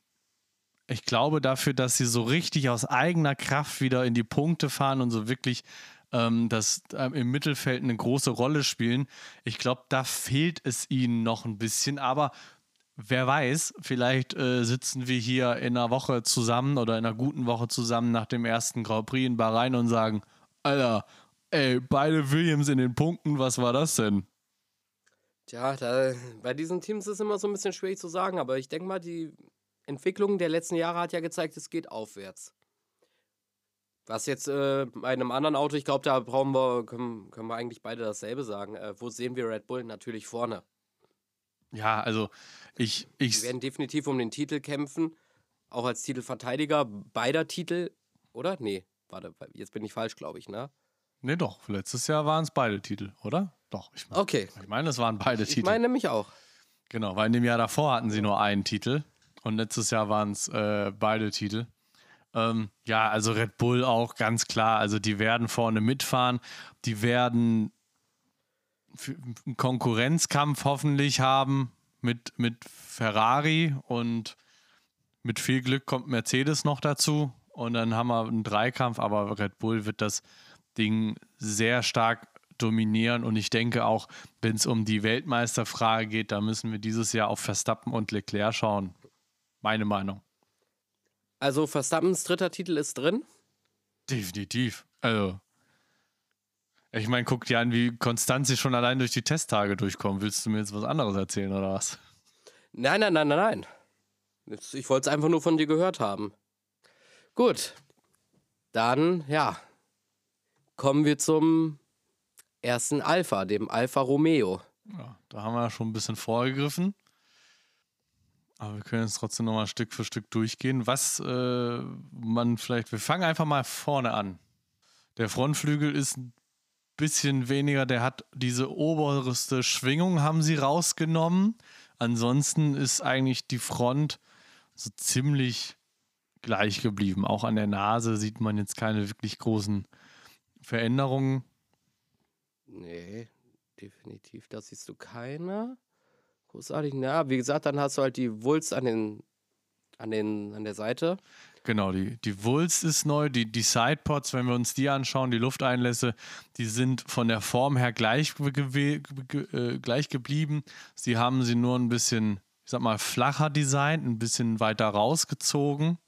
ich glaube dafür, dass sie so richtig aus eigener Kraft wieder in die Punkte fahren und so wirklich ähm, das ähm, im Mittelfeld eine große Rolle spielen. Ich glaube, da fehlt es ihnen noch ein bisschen, aber wer weiß, vielleicht äh, sitzen wir hier in einer Woche zusammen oder in einer guten Woche zusammen nach dem ersten Grand Prix in Bahrain und sagen, Alter, ey, beide Williams in den Punkten, was war das denn? Tja, da, bei diesen Teams ist es immer so ein bisschen schwierig zu sagen, aber ich denke mal, die Entwicklung der letzten Jahre hat ja gezeigt, es geht aufwärts. Was jetzt äh, bei einem anderen Auto, ich glaube, da brauchen wir, können, können wir eigentlich beide dasselbe sagen. Äh, wo sehen wir Red Bull? Natürlich vorne. Ja, also ich, ich. Wir werden definitiv um den Titel kämpfen, auch als Titelverteidiger beider Titel, oder? Nee, warte, jetzt bin ich falsch, glaube ich, ne? Nee, doch. Letztes Jahr waren es beide Titel, oder? Doch. Ich mein, okay. Ich meine, es waren beide ich Titel. Ich meine nämlich auch. Genau, weil in dem Jahr davor hatten sie nur einen Titel und letztes Jahr waren es äh, beide Titel. Ähm, ja, also Red Bull auch ganz klar. Also die werden vorne mitfahren. Die werden einen Konkurrenzkampf hoffentlich haben mit, mit Ferrari und mit viel Glück kommt Mercedes noch dazu. Und dann haben wir einen Dreikampf, aber Red Bull wird das Ding sehr stark dominieren. Und ich denke auch, wenn es um die Weltmeisterfrage geht, da müssen wir dieses Jahr auf Verstappen und Leclerc schauen. Meine Meinung. Also Verstappens dritter Titel ist drin? Definitiv. Also, ich meine, guck dir an, wie konstant sie schon allein durch die Testtage durchkommen. Willst du mir jetzt was anderes erzählen oder was? Nein, nein, nein, nein, nein. Ich wollte es einfach nur von dir gehört haben. Gut. Dann, ja, kommen wir zum ersten Alpha, dem Alpha Romeo. Ja, da haben wir schon ein bisschen vorgegriffen. Aber wir können jetzt trotzdem nochmal Stück für Stück durchgehen. Was äh, man vielleicht, wir fangen einfach mal vorne an. Der Frontflügel ist ein bisschen weniger, der hat diese oberste Schwingung, haben sie rausgenommen. Ansonsten ist eigentlich die Front so ziemlich gleich geblieben. Auch an der Nase sieht man jetzt keine wirklich großen Veränderungen. Nee, definitiv, da siehst du keine großartig. Ja, wie gesagt, dann hast du halt die Wulst an den, an den, an der Seite. Genau, die, die Wulst ist neu, die, die Sidepods, wenn wir uns die anschauen, die Lufteinlässe, die sind von der Form her gleich, äh, gleich geblieben. Sie haben sie nur ein bisschen, ich sag mal, flacher designt, ein bisschen weiter rausgezogen.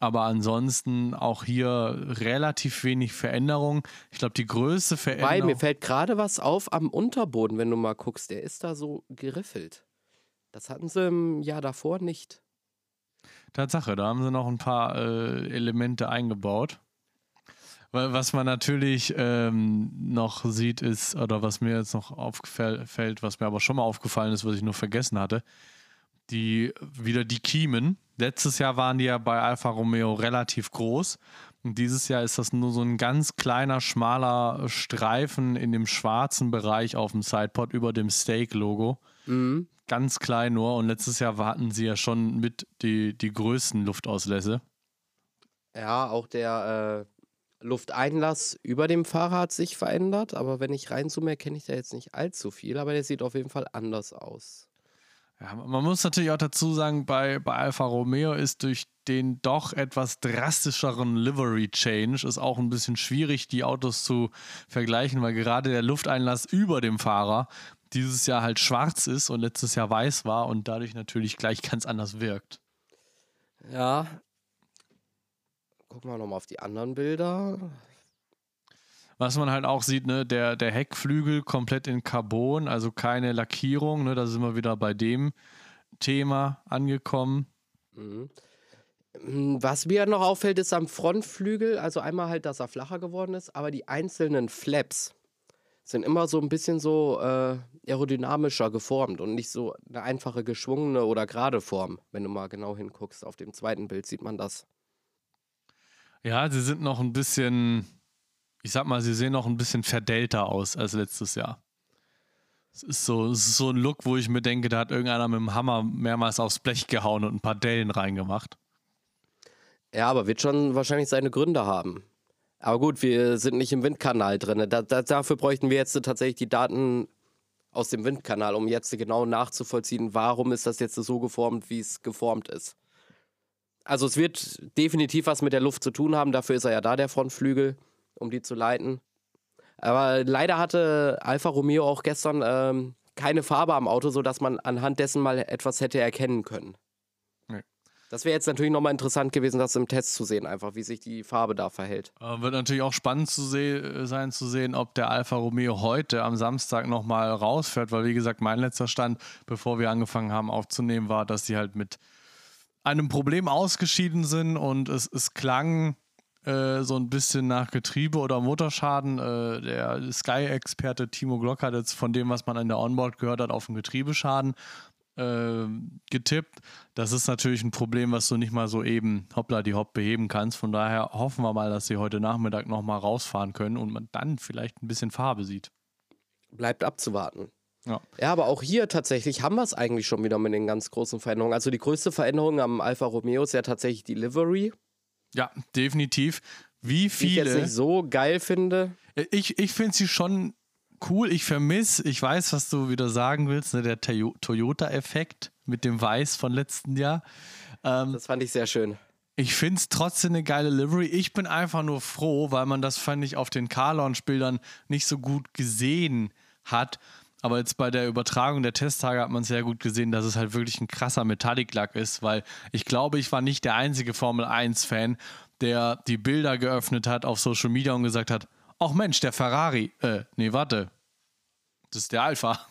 Aber ansonsten auch hier relativ wenig Veränderung. Ich glaube, die größte Veränderung. Weil mir fällt gerade was auf am Unterboden, wenn du mal guckst. Der ist da so geriffelt. Das hatten sie im Jahr davor nicht. Tatsache, da haben sie noch ein paar äh, Elemente eingebaut. Was man natürlich ähm, noch sieht, ist, oder was mir jetzt noch auffällt, was mir aber schon mal aufgefallen ist, was ich nur vergessen hatte, die wieder die Kiemen. Letztes Jahr waren die ja bei Alfa Romeo relativ groß. Und dieses Jahr ist das nur so ein ganz kleiner, schmaler Streifen in dem schwarzen Bereich auf dem Sidepod über dem Steak-Logo. Mhm. Ganz klein nur. Und letztes Jahr hatten sie ja schon mit die, die größten Luftauslässe. Ja, auch der äh, Lufteinlass über dem Fahrer hat sich verändert. Aber wenn ich reinzoome, kenne ich da jetzt nicht allzu viel. Aber der sieht auf jeden Fall anders aus. Ja, man muss natürlich auch dazu sagen, bei, bei Alfa Romeo ist durch den doch etwas drastischeren Livery Change ist auch ein bisschen schwierig, die Autos zu vergleichen, weil gerade der Lufteinlass über dem Fahrer dieses Jahr halt schwarz ist und letztes Jahr weiß war und dadurch natürlich gleich ganz anders wirkt. Ja. Gucken wir nochmal auf die anderen Bilder. Was man halt auch sieht, ne, der, der Heckflügel komplett in Carbon, also keine Lackierung, ne, da sind wir wieder bei dem Thema angekommen. Mhm. Was mir noch auffällt, ist am Frontflügel, also einmal halt, dass er flacher geworden ist, aber die einzelnen Flaps sind immer so ein bisschen so äh, aerodynamischer geformt und nicht so eine einfache geschwungene oder gerade Form. Wenn du mal genau hinguckst, auf dem zweiten Bild sieht man das. Ja, sie sind noch ein bisschen, ich sag mal, sie sehen noch ein bisschen verdellter aus als letztes Jahr. Es ist so, es ist so ein Look, wo ich mir denke, da hat irgendeiner mit dem Hammer mehrmals aufs Blech gehauen und ein paar Dellen reingemacht. Ja, aber wird schon wahrscheinlich seine Gründe haben. Aber gut, wir sind nicht im Windkanal drin. Da, da, dafür bräuchten wir jetzt tatsächlich die Daten aus dem Windkanal, um jetzt genau nachzuvollziehen, warum ist das jetzt so geformt, wie es geformt ist. Also es wird definitiv was mit der Luft zu tun haben, dafür ist er ja da, der Frontflügel, um die zu leiten. Aber leider hatte Alfa Romeo auch gestern ähm, keine Farbe am Auto, sodass man anhand dessen mal etwas hätte erkennen können. Das wäre jetzt natürlich nochmal interessant gewesen, das im Test zu sehen, einfach wie sich die Farbe da verhält. Äh, wird natürlich auch spannend zu sein, zu sehen, ob der Alfa Romeo heute am Samstag nochmal rausfährt, weil wie gesagt, mein letzter Stand, bevor wir angefangen haben aufzunehmen, war, dass sie halt mit einem Problem ausgeschieden sind und es, es klang äh, so ein bisschen nach Getriebe oder Motorschaden. Äh, der Sky-Experte Timo Glock hat jetzt von dem, was man in der Onboard gehört hat, auf einen Getriebeschaden äh, getippt. Das ist natürlich ein Problem, was du nicht mal so eben hoppla die hopp beheben kannst. Von daher hoffen wir mal, dass sie heute Nachmittag nochmal rausfahren können und man dann vielleicht ein bisschen Farbe sieht. Bleibt abzuwarten. Ja. ja, aber auch hier tatsächlich haben wir es eigentlich schon wieder mit den ganz großen Veränderungen. Also die größte Veränderung am Alfa Romeo ist ja tatsächlich die Livery. Ja, definitiv. Wie viele. Die ich jetzt nicht so geil finde. Ich, ich finde sie schon cool. Ich vermisse, ich weiß, was du wieder sagen willst, ne, der Toyota-Effekt mit dem Weiß von letzten Jahr. Ähm, das fand ich sehr schön. Ich finde es trotzdem eine geile Livery. Ich bin einfach nur froh, weil man das, fand ich, auf den Car-Launch-Bildern nicht so gut gesehen hat. Aber jetzt bei der Übertragung der Testtage hat man sehr gut gesehen, dass es halt wirklich ein krasser Metallic-Lack ist, weil ich glaube, ich war nicht der einzige Formel 1-Fan, der die Bilder geöffnet hat auf Social Media und gesagt hat, ach Mensch, der Ferrari, äh, nee, warte, das ist der Alpha.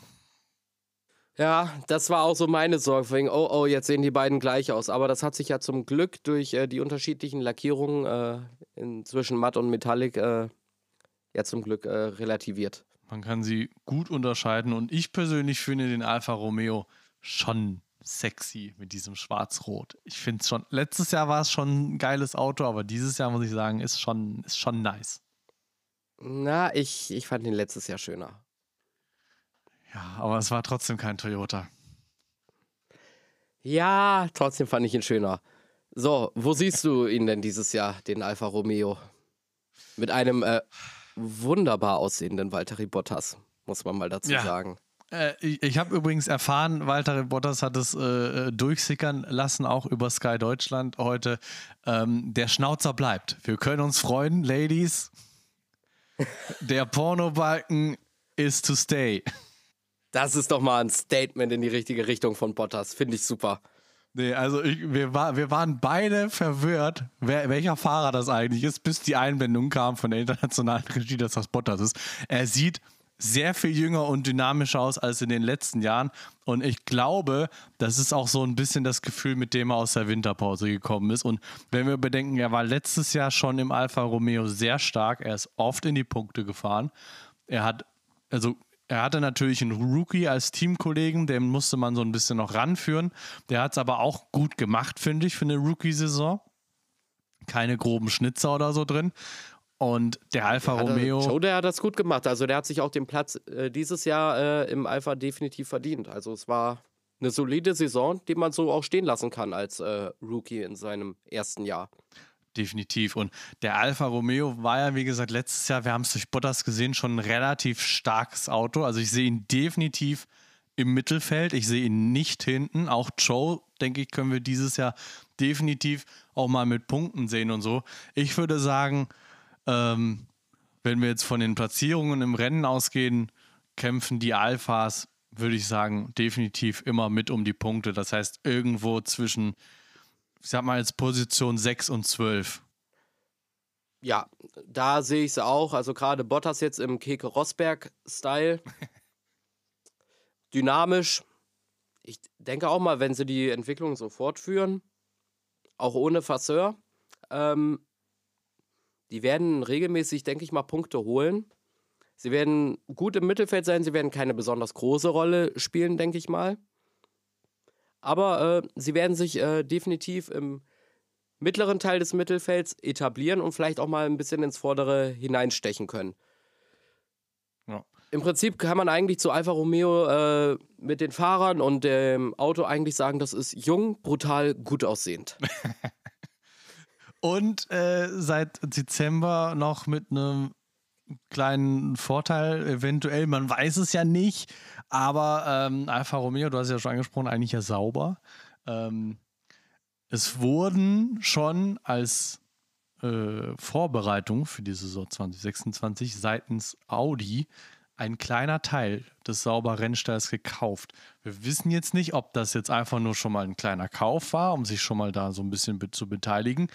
Ja, das war auch so meine Sorge. Wegen, oh, oh, jetzt sehen die beiden gleich aus. Aber das hat sich ja zum Glück durch äh, die unterschiedlichen Lackierungen äh, zwischen Matt und Metallic äh, ja zum Glück äh, relativiert. Man kann sie gut unterscheiden und ich persönlich finde den Alfa Romeo schon sexy mit diesem Schwarz-Rot. Ich finde es schon, letztes Jahr war es schon ein geiles Auto, aber dieses Jahr muss ich sagen, ist schon, ist schon nice. Na, ich, ich fand ihn letztes Jahr schöner. Ja, aber es war trotzdem kein Toyota. Ja, trotzdem fand ich ihn schöner. So, wo siehst du ihn denn dieses Jahr, den Alfa Romeo? Mit einem äh, wunderbar aussehenden Valtteri Bottas, muss man mal dazu ja. sagen. Äh, ich, ich habe übrigens erfahren, Walter Bottas hat es äh, äh, durchsickern lassen, auch über Sky Deutschland heute. Ähm, der Schnauzer bleibt. Wir können uns freuen, Ladies. Der Pornobalken is to stay. Das ist doch mal ein Statement in die richtige Richtung von Bottas. Finde ich super. Nee, also ich, wir, war, wir waren beide verwirrt, wer, welcher Fahrer das eigentlich ist, bis die Einblendung kam von der internationalen Regie, dass das Bottas ist. Er sieht sehr viel jünger und dynamischer aus als in den letzten Jahren. Und ich glaube, das ist auch so ein bisschen das Gefühl, mit dem er aus der Winterpause gekommen ist. Und wenn wir bedenken, er war letztes Jahr schon im Alfa Romeo sehr stark. Er ist oft in die Punkte gefahren. Er hat, also er hatte natürlich einen Rookie als Teamkollegen, den musste man so ein bisschen noch ranführen. Der hat es aber auch gut gemacht, finde ich, für eine Rookie-Saison. Keine groben Schnitzer oder so drin. Und der Alfa der Romeo. Joe, der hat das gut gemacht. Also der hat sich auch den Platz äh, dieses Jahr äh, im Alpha definitiv verdient. Also es war eine solide Saison, die man so auch stehen lassen kann als äh, Rookie in seinem ersten Jahr definitiv. Und der Alfa Romeo war ja, wie gesagt, letztes Jahr, wir haben es durch Bottas gesehen, schon ein relativ starkes Auto. Also ich sehe ihn definitiv im Mittelfeld. Ich sehe ihn nicht hinten. Auch Joe, denke ich, können wir dieses Jahr definitiv auch mal mit Punkten sehen und so. Ich würde sagen, ähm, wenn wir jetzt von den Platzierungen im Rennen ausgehen, kämpfen die Alphas, würde ich sagen, definitiv immer mit um die Punkte. Das heißt, irgendwo zwischen ich sag mal jetzt Position 6 und 12. Ja, da sehe ich es auch. Also gerade Bottas jetzt im Keke Rosberg-Style. Dynamisch. Ich denke auch mal, wenn sie die Entwicklung so fortführen, auch ohne Fasseur, ähm, die werden regelmäßig, denke ich mal, Punkte holen. Sie werden gut im Mittelfeld sein, sie werden keine besonders große Rolle spielen, denke ich mal. Aber äh, sie werden sich äh, definitiv im mittleren Teil des Mittelfelds etablieren und vielleicht auch mal ein bisschen ins Vordere hineinstechen können. Ja. Im Prinzip kann man eigentlich zu Alfa Romeo äh, mit den Fahrern und dem Auto eigentlich sagen, das ist jung, brutal, gut aussehend. und äh, seit Dezember noch mit einem kleinen Vorteil, eventuell, man weiß es ja nicht, aber ähm, Alfa Romeo, du hast ja schon angesprochen, eigentlich ja sauber. Ähm, es wurden schon als äh, Vorbereitung für die Saison 2026 seitens Audi ein kleiner Teil des sauber Rennstalls gekauft. Wir wissen jetzt nicht, ob das jetzt einfach nur schon mal ein kleiner Kauf war, um sich schon mal da so ein bisschen zu beteiligen,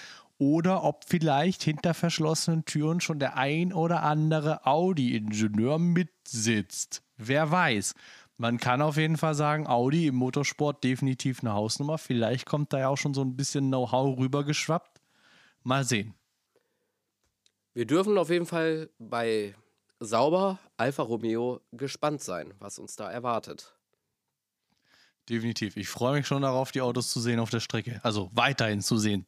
oder ob vielleicht hinter verschlossenen Türen schon der ein oder andere Audi-Ingenieur mitsitzt. Wer weiß. Man kann auf jeden Fall sagen, Audi im Motorsport definitiv eine Hausnummer. Vielleicht kommt da ja auch schon so ein bisschen Know-how rübergeschwappt. Mal sehen. Wir dürfen auf jeden Fall bei Sauber Alfa Romeo gespannt sein, was uns da erwartet. Definitiv. Ich freue mich schon darauf, die Autos zu sehen auf der Strecke. Also weiterhin zu sehen.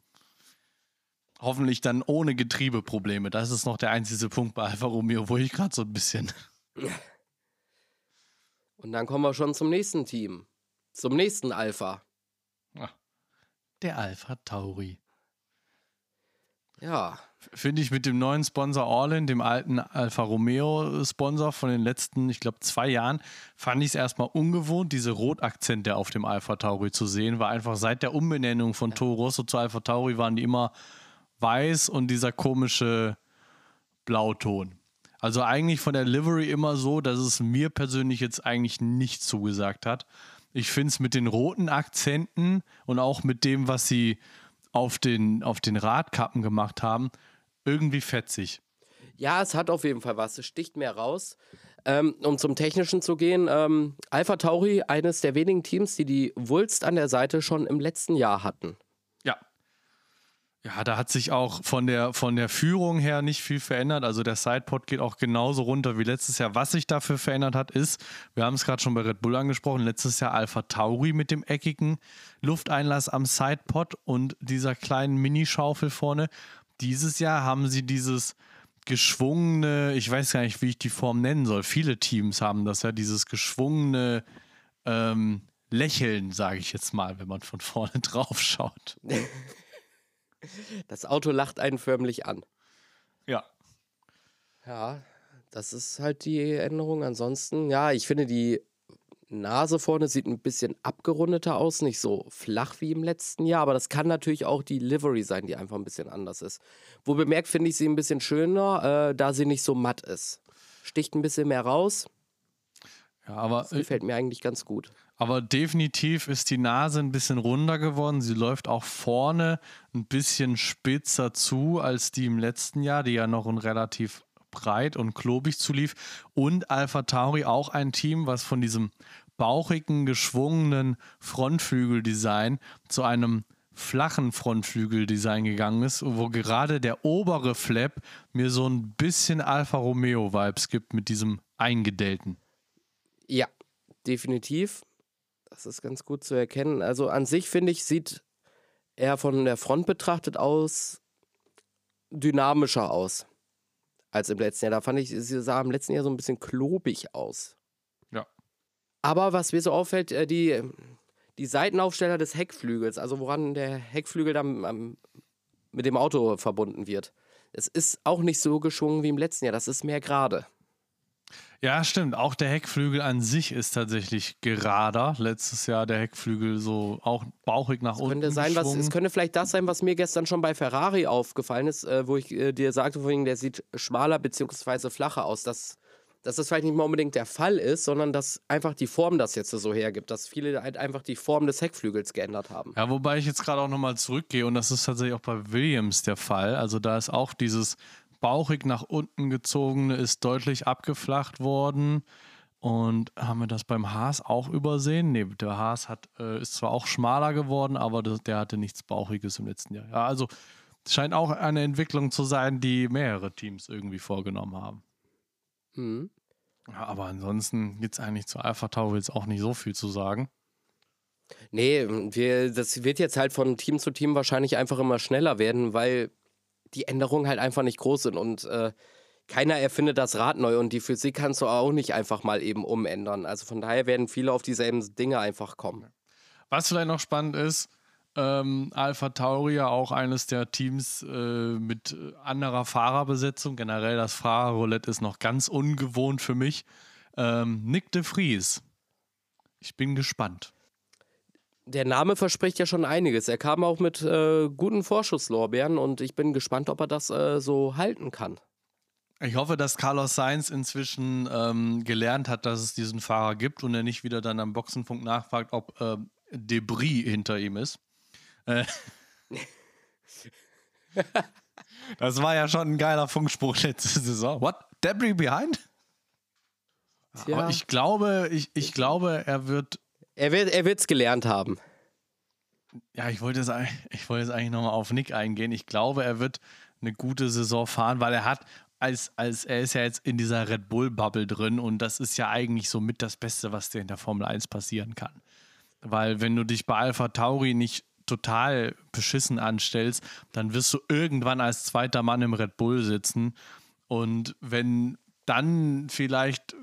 Hoffentlich dann ohne Getriebeprobleme. Das ist noch der einzige Punkt bei Alfa Romeo, wo ich gerade so ein bisschen Und dann kommen wir schon zum nächsten Team. Zum nächsten Alpha. der Alpha Tauri. Ja. Finde ich mit dem neuen Sponsor Orlin, dem alten Alfa Romeo-Sponsor von den letzten, ich glaube, zwei Jahren, fand ich es erstmal ungewohnt, diese Rotakzente auf dem Alpha Tauri zu sehen, weil einfach seit der Umbenennung von. Toro Rosso zu Alpha Tauri waren die immer weiß und dieser komische Blauton. Also eigentlich von der Livery immer so, dass es mir persönlich jetzt eigentlich nicht zugesagt hat. Ich finde es mit den roten Akzenten und auch mit dem, was sie auf den, auf den Radkappen gemacht haben, irgendwie fetzig. Ja, es hat auf jeden Fall was. Es sticht mehr raus. Ähm, um zum Technischen zu gehen, ähm, Alpha Tauri, eines der wenigen Teams, die die Wulst an der Seite schon im letzten Jahr hatten. Ja, da hat sich auch von der, von der Führung her nicht viel verändert. Also der Sidepod geht auch genauso runter wie letztes Jahr. Was sich dafür verändert hat, ist, wir haben es gerade schon bei Red Bull angesprochen, letztes Jahr Alpha Tauri mit dem eckigen Lufteinlass am Sidepod und dieser kleinen Minischaufel vorne. Dieses Jahr haben sie dieses geschwungene, ich weiß gar nicht, wie ich die Form nennen soll. Viele Teams haben das ja, dieses geschwungene ähm, Lächeln, sage ich jetzt mal, wenn man von vorne drauf schaut. Das Auto lacht einen förmlich an. Ja. Ja, das ist halt die Änderung. Ansonsten, ja, ich finde, die Nase vorne sieht ein bisschen abgerundeter aus, nicht so flach wie im letzten Jahr, aber das kann natürlich auch die Livery sein, die einfach ein bisschen anders ist. Wo bemerkt, finde ich sie ein bisschen schöner, äh, da sie nicht so matt ist. Sticht ein bisschen mehr raus. Ja, aber. Das gefällt mir eigentlich ganz gut. Aber definitiv ist die Nase ein bisschen runder geworden. Sie läuft auch vorne ein bisschen spitzer zu als die im letzten Jahr, die ja noch ein relativ breit und klobig zulief. Und Alpha Tauri auch ein Team, was von diesem bauchigen, geschwungenen Frontflügeldesign zu einem flachen Frontflügeldesign gegangen ist, wo gerade der obere Flap mir so ein bisschen Alfa Romeo Vibes gibt mit diesem eingedellten. Ja, definitiv. Das ist ganz gut zu erkennen. Also an sich finde ich, sieht er von der Front betrachtet aus dynamischer aus als im letzten Jahr. Da fand ich, sie sah im letzten Jahr so ein bisschen klobig aus. Ja. Aber was mir so auffällt, äh, die, die Seitenaufsteller des Heckflügels, also woran der Heckflügel dann mit dem Auto verbunden wird, es ist auch nicht so geschwungen wie im letzten Jahr. Das ist mehr gerade. Ja, stimmt. Auch der Heckflügel an sich ist tatsächlich gerader. Letztes Jahr der Heckflügel so auch bauchig nach es unten. Könnte sein, was, es könnte vielleicht das sein, was mir gestern schon bei Ferrari aufgefallen ist, äh, wo ich äh, dir sagte, vorhin, der sieht schmaler bzw. flacher aus. Das dass das vielleicht nicht mal unbedingt der Fall ist, sondern dass einfach die Form das jetzt so hergibt, dass viele halt einfach die Form des Heckflügels geändert haben. Ja, wobei ich jetzt gerade auch nochmal zurückgehe und das ist tatsächlich auch bei Williams der Fall. Also da ist auch dieses bauchig nach unten gezogene ist deutlich abgeflacht worden. Und haben wir das beim Haas auch übersehen? Nee, der Haas hat, äh, ist zwar auch schmaler geworden, aber das, der hatte nichts Bauchiges im letzten Jahr. Ja, also scheint auch eine Entwicklung zu sein, die mehrere Teams irgendwie vorgenommen haben. Mhm. Ja, aber ansonsten gibt es eigentlich zu Alpha Tauri jetzt auch nicht so viel zu sagen. Nee, wir, das wird jetzt halt von Team zu Team wahrscheinlich einfach immer schneller werden, weil die Änderungen halt einfach nicht groß sind und äh, keiner erfindet das Rad neu und die Physik kannst du auch nicht einfach mal eben umändern. Also von daher werden viele auf dieselben Dinge einfach kommen. Was vielleicht noch spannend ist, ähm, Alpha Tauri ja auch eines der Teams äh, mit anderer Fahrerbesetzung. Generell das Fahrerroulette ist noch ganz ungewohnt für mich. Ähm, Nick de Vries. Ich bin gespannt. Der Name verspricht ja schon einiges. Er kam auch mit äh, guten Vorschusslorbeeren und ich bin gespannt, ob er das äh, so halten kann. Ich hoffe, dass Carlos Sainz inzwischen ähm, gelernt hat, dass es diesen Fahrer gibt und er nicht wieder dann am Boxenfunk nachfragt, ob äh, Debris hinter ihm ist. Äh, das war ja schon ein geiler Funkspruch letzte Saison. What? Debris behind? Tja. Aber ich glaube, ich, ich glaube, er wird. Er wird er es gelernt haben. Ja, ich wollte jetzt, ich eigentlich nochmal auf Nick eingehen. Ich glaube, er wird eine gute Saison fahren, weil er hat, als, als er ist ja jetzt in dieser Red Bull-Bubble drin und das ist ja eigentlich so mit das Beste, was dir in der Formel 1 passieren kann. Weil wenn du dich bei Alpha Tauri nicht total beschissen anstellst, dann wirst du irgendwann als zweiter Mann im Red Bull sitzen. Und wenn dann vielleicht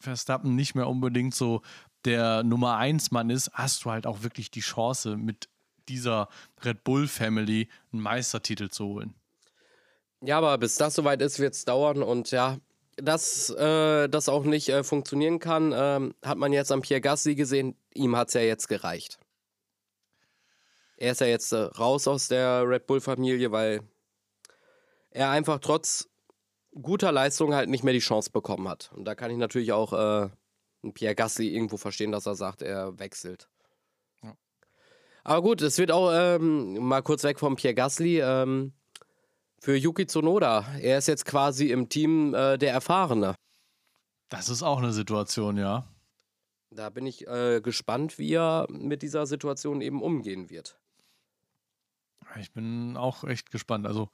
Verstappen nicht mehr unbedingt so der Nummer 1 Mann ist, hast du halt auch wirklich die Chance, mit dieser Red Bull Family einen Meistertitel zu holen. Ja, aber bis das soweit ist, wird es dauern und ja, dass äh, das auch nicht äh, funktionieren kann, äh, hat man jetzt am Pierre Gasly gesehen. Ihm hat es ja jetzt gereicht. Er ist ja jetzt äh, raus aus der Red Bull-Familie, weil er einfach trotz guter Leistung halt nicht mehr die Chance bekommen hat. Und da kann ich natürlich auch äh, Pierre Gasly irgendwo verstehen, dass er sagt, er wechselt. Ja. Aber gut, es wird auch ähm, mal kurz weg vom Pierre Gasly. Ähm, für Yuki Tsunoda. Er ist jetzt quasi im Team äh, der Erfahrene. Das ist auch eine Situation, ja. Da bin ich äh, gespannt, wie er mit dieser Situation eben umgehen wird. Ich bin auch echt gespannt. Also,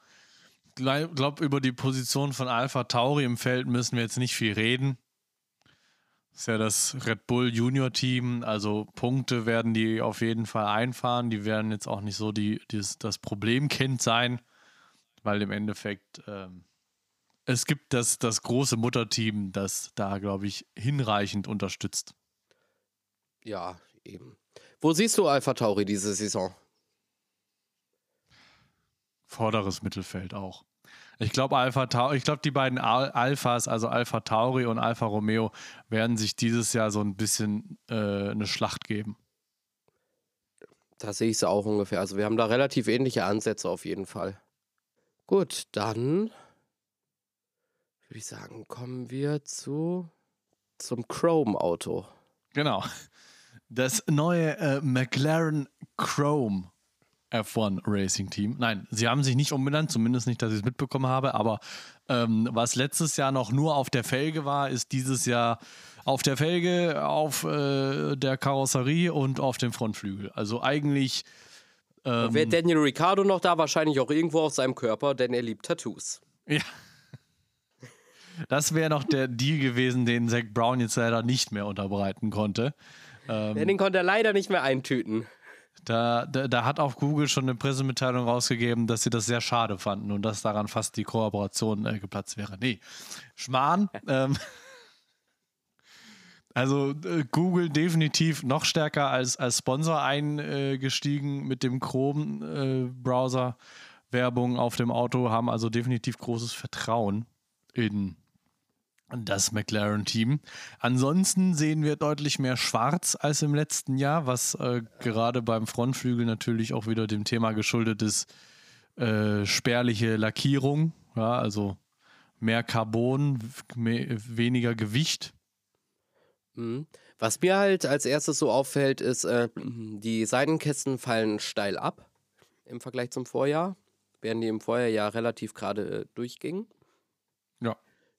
ich glaube, über die Position von Alpha Tauri im Feld müssen wir jetzt nicht viel reden. Das ist ja das Red Bull Junior Team. Also Punkte werden die auf jeden Fall einfahren. Die werden jetzt auch nicht so die, die das Problemkind sein weil im Endeffekt ähm, es gibt das, das große Mutterteam, das da, glaube ich, hinreichend unterstützt. Ja, eben. Wo siehst du Alpha Tauri diese Saison? Vorderes Mittelfeld auch. Ich glaube, Alpha Tauri, ich glaube, die beiden Al Alphas, also Alpha Tauri und Alpha Romeo, werden sich dieses Jahr so ein bisschen äh, eine Schlacht geben. Da sehe ich es auch ungefähr. Also wir haben da relativ ähnliche Ansätze auf jeden Fall. Gut, dann würde ich sagen, kommen wir zu zum Chrome-Auto. Genau. Das neue äh, McLaren Chrome F1 Racing Team. Nein, sie haben sich nicht umbenannt, zumindest nicht, dass ich es mitbekommen habe, aber ähm, was letztes Jahr noch nur auf der Felge war, ist dieses Jahr auf der Felge, auf äh, der Karosserie und auf dem Frontflügel. Also eigentlich ähm, Wäre Daniel Ricciardo noch da, wahrscheinlich auch irgendwo auf seinem Körper, denn er liebt Tattoos. Ja. Das wäre noch der Deal gewesen, den Zach Brown jetzt leider nicht mehr unterbreiten konnte. Ähm, den konnte er leider nicht mehr eintüten. Da, da, da, hat auch Google schon eine Pressemitteilung rausgegeben, dass sie das sehr schade fanden und dass daran fast die Kooperation äh, geplatzt wäre. Nee, Schmarrn. ähm, also äh, Google definitiv noch stärker als, als Sponsor eingestiegen mit dem Chrome-Browser. Äh, Werbung auf dem Auto haben also definitiv großes Vertrauen in das McLaren-Team. Ansonsten sehen wir deutlich mehr Schwarz als im letzten Jahr, was äh, gerade beim Frontflügel natürlich auch wieder dem Thema geschuldet ist, äh, spärliche Lackierung. Ja, also mehr Carbon, mehr, weniger Gewicht. Mhm. Was mir halt als erstes so auffällt, ist, äh, die Seitenkästen fallen steil ab im Vergleich zum Vorjahr, während die im Vorjahr ja relativ gerade äh, durchgingen.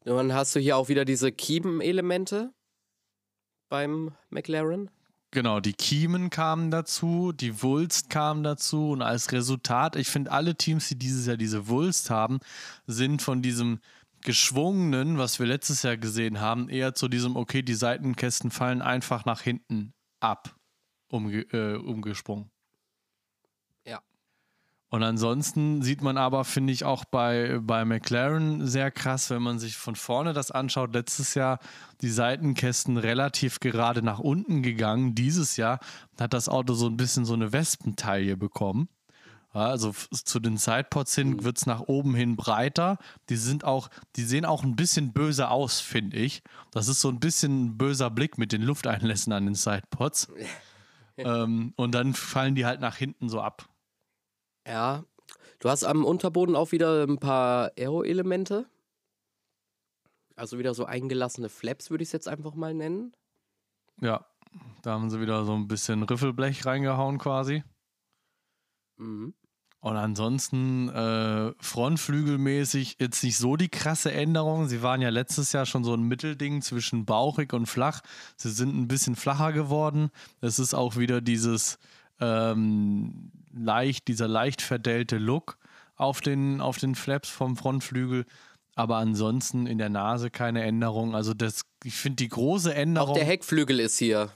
Dann hast du hier auch wieder diese Kiemen-Elemente beim McLaren. Genau, die Kiemen kamen dazu, die Wulst kam dazu und als Resultat, ich finde, alle Teams, die dieses Jahr diese Wulst haben, sind von diesem geschwungenen, was wir letztes Jahr gesehen haben, eher zu diesem, okay, die Seitenkästen fallen einfach nach hinten ab, umge äh, umgesprungen. Und ansonsten sieht man aber, finde ich, auch bei, bei McLaren sehr krass, wenn man sich von vorne das anschaut. Letztes Jahr die Seitenkästen relativ gerade nach unten gegangen. Dieses Jahr hat das Auto so ein bisschen so eine Wespentaille bekommen. Also zu den Sidepods hin mhm. wird es nach oben hin breiter. Die sind auch, die sehen auch ein bisschen böse aus, finde ich. Das ist so ein bisschen ein böser Blick mit den Lufteinlässen an den Sidepods. ähm, und dann fallen die halt nach hinten so ab. Ja. Du hast am Unterboden auch wieder ein paar Aero-Elemente. Also wieder so eingelassene Flaps, würde ich es jetzt einfach mal nennen. Ja, da haben sie wieder so ein bisschen Riffelblech reingehauen quasi. Mhm. Und ansonsten äh, frontflügelmäßig jetzt nicht so die krasse Änderung. Sie waren ja letztes Jahr schon so ein Mittelding zwischen bauchig und flach. Sie sind ein bisschen flacher geworden. Es ist auch wieder dieses ähm, leicht, dieser leicht verdellte Look auf den, auf den Flaps vom Frontflügel. Aber ansonsten in der Nase keine Änderung. Also das, ich finde die große Änderung. Auch der Heckflügel ist hier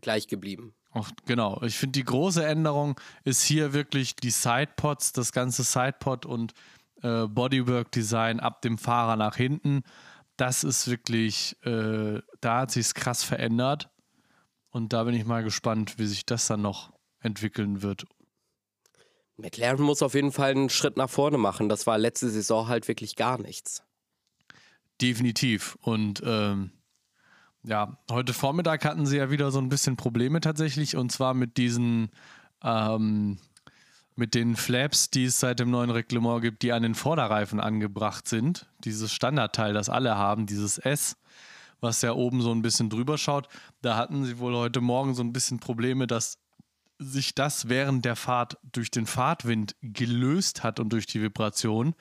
gleich geblieben. Ach, genau. Ich finde, die große Änderung ist hier wirklich die Sidepods, das ganze Sidepod und äh, Bodywork-Design ab dem Fahrer nach hinten. Das ist wirklich, äh, da hat sich krass verändert. Und da bin ich mal gespannt, wie sich das dann noch entwickeln wird. McLaren muss auf jeden Fall einen Schritt nach vorne machen. Das war letzte Saison halt wirklich gar nichts. Definitiv. Und ähm, ja, heute Vormittag hatten sie ja wieder so ein bisschen Probleme tatsächlich und zwar mit diesen, ähm, mit den Flaps, die es seit dem neuen Reglement gibt, die an den Vorderreifen angebracht sind. Dieses Standardteil, das alle haben, dieses S, was ja oben so ein bisschen drüber schaut. Da hatten sie wohl heute Morgen so ein bisschen Probleme, dass sich das während der Fahrt durch den Fahrtwind gelöst hat und durch die Vibration,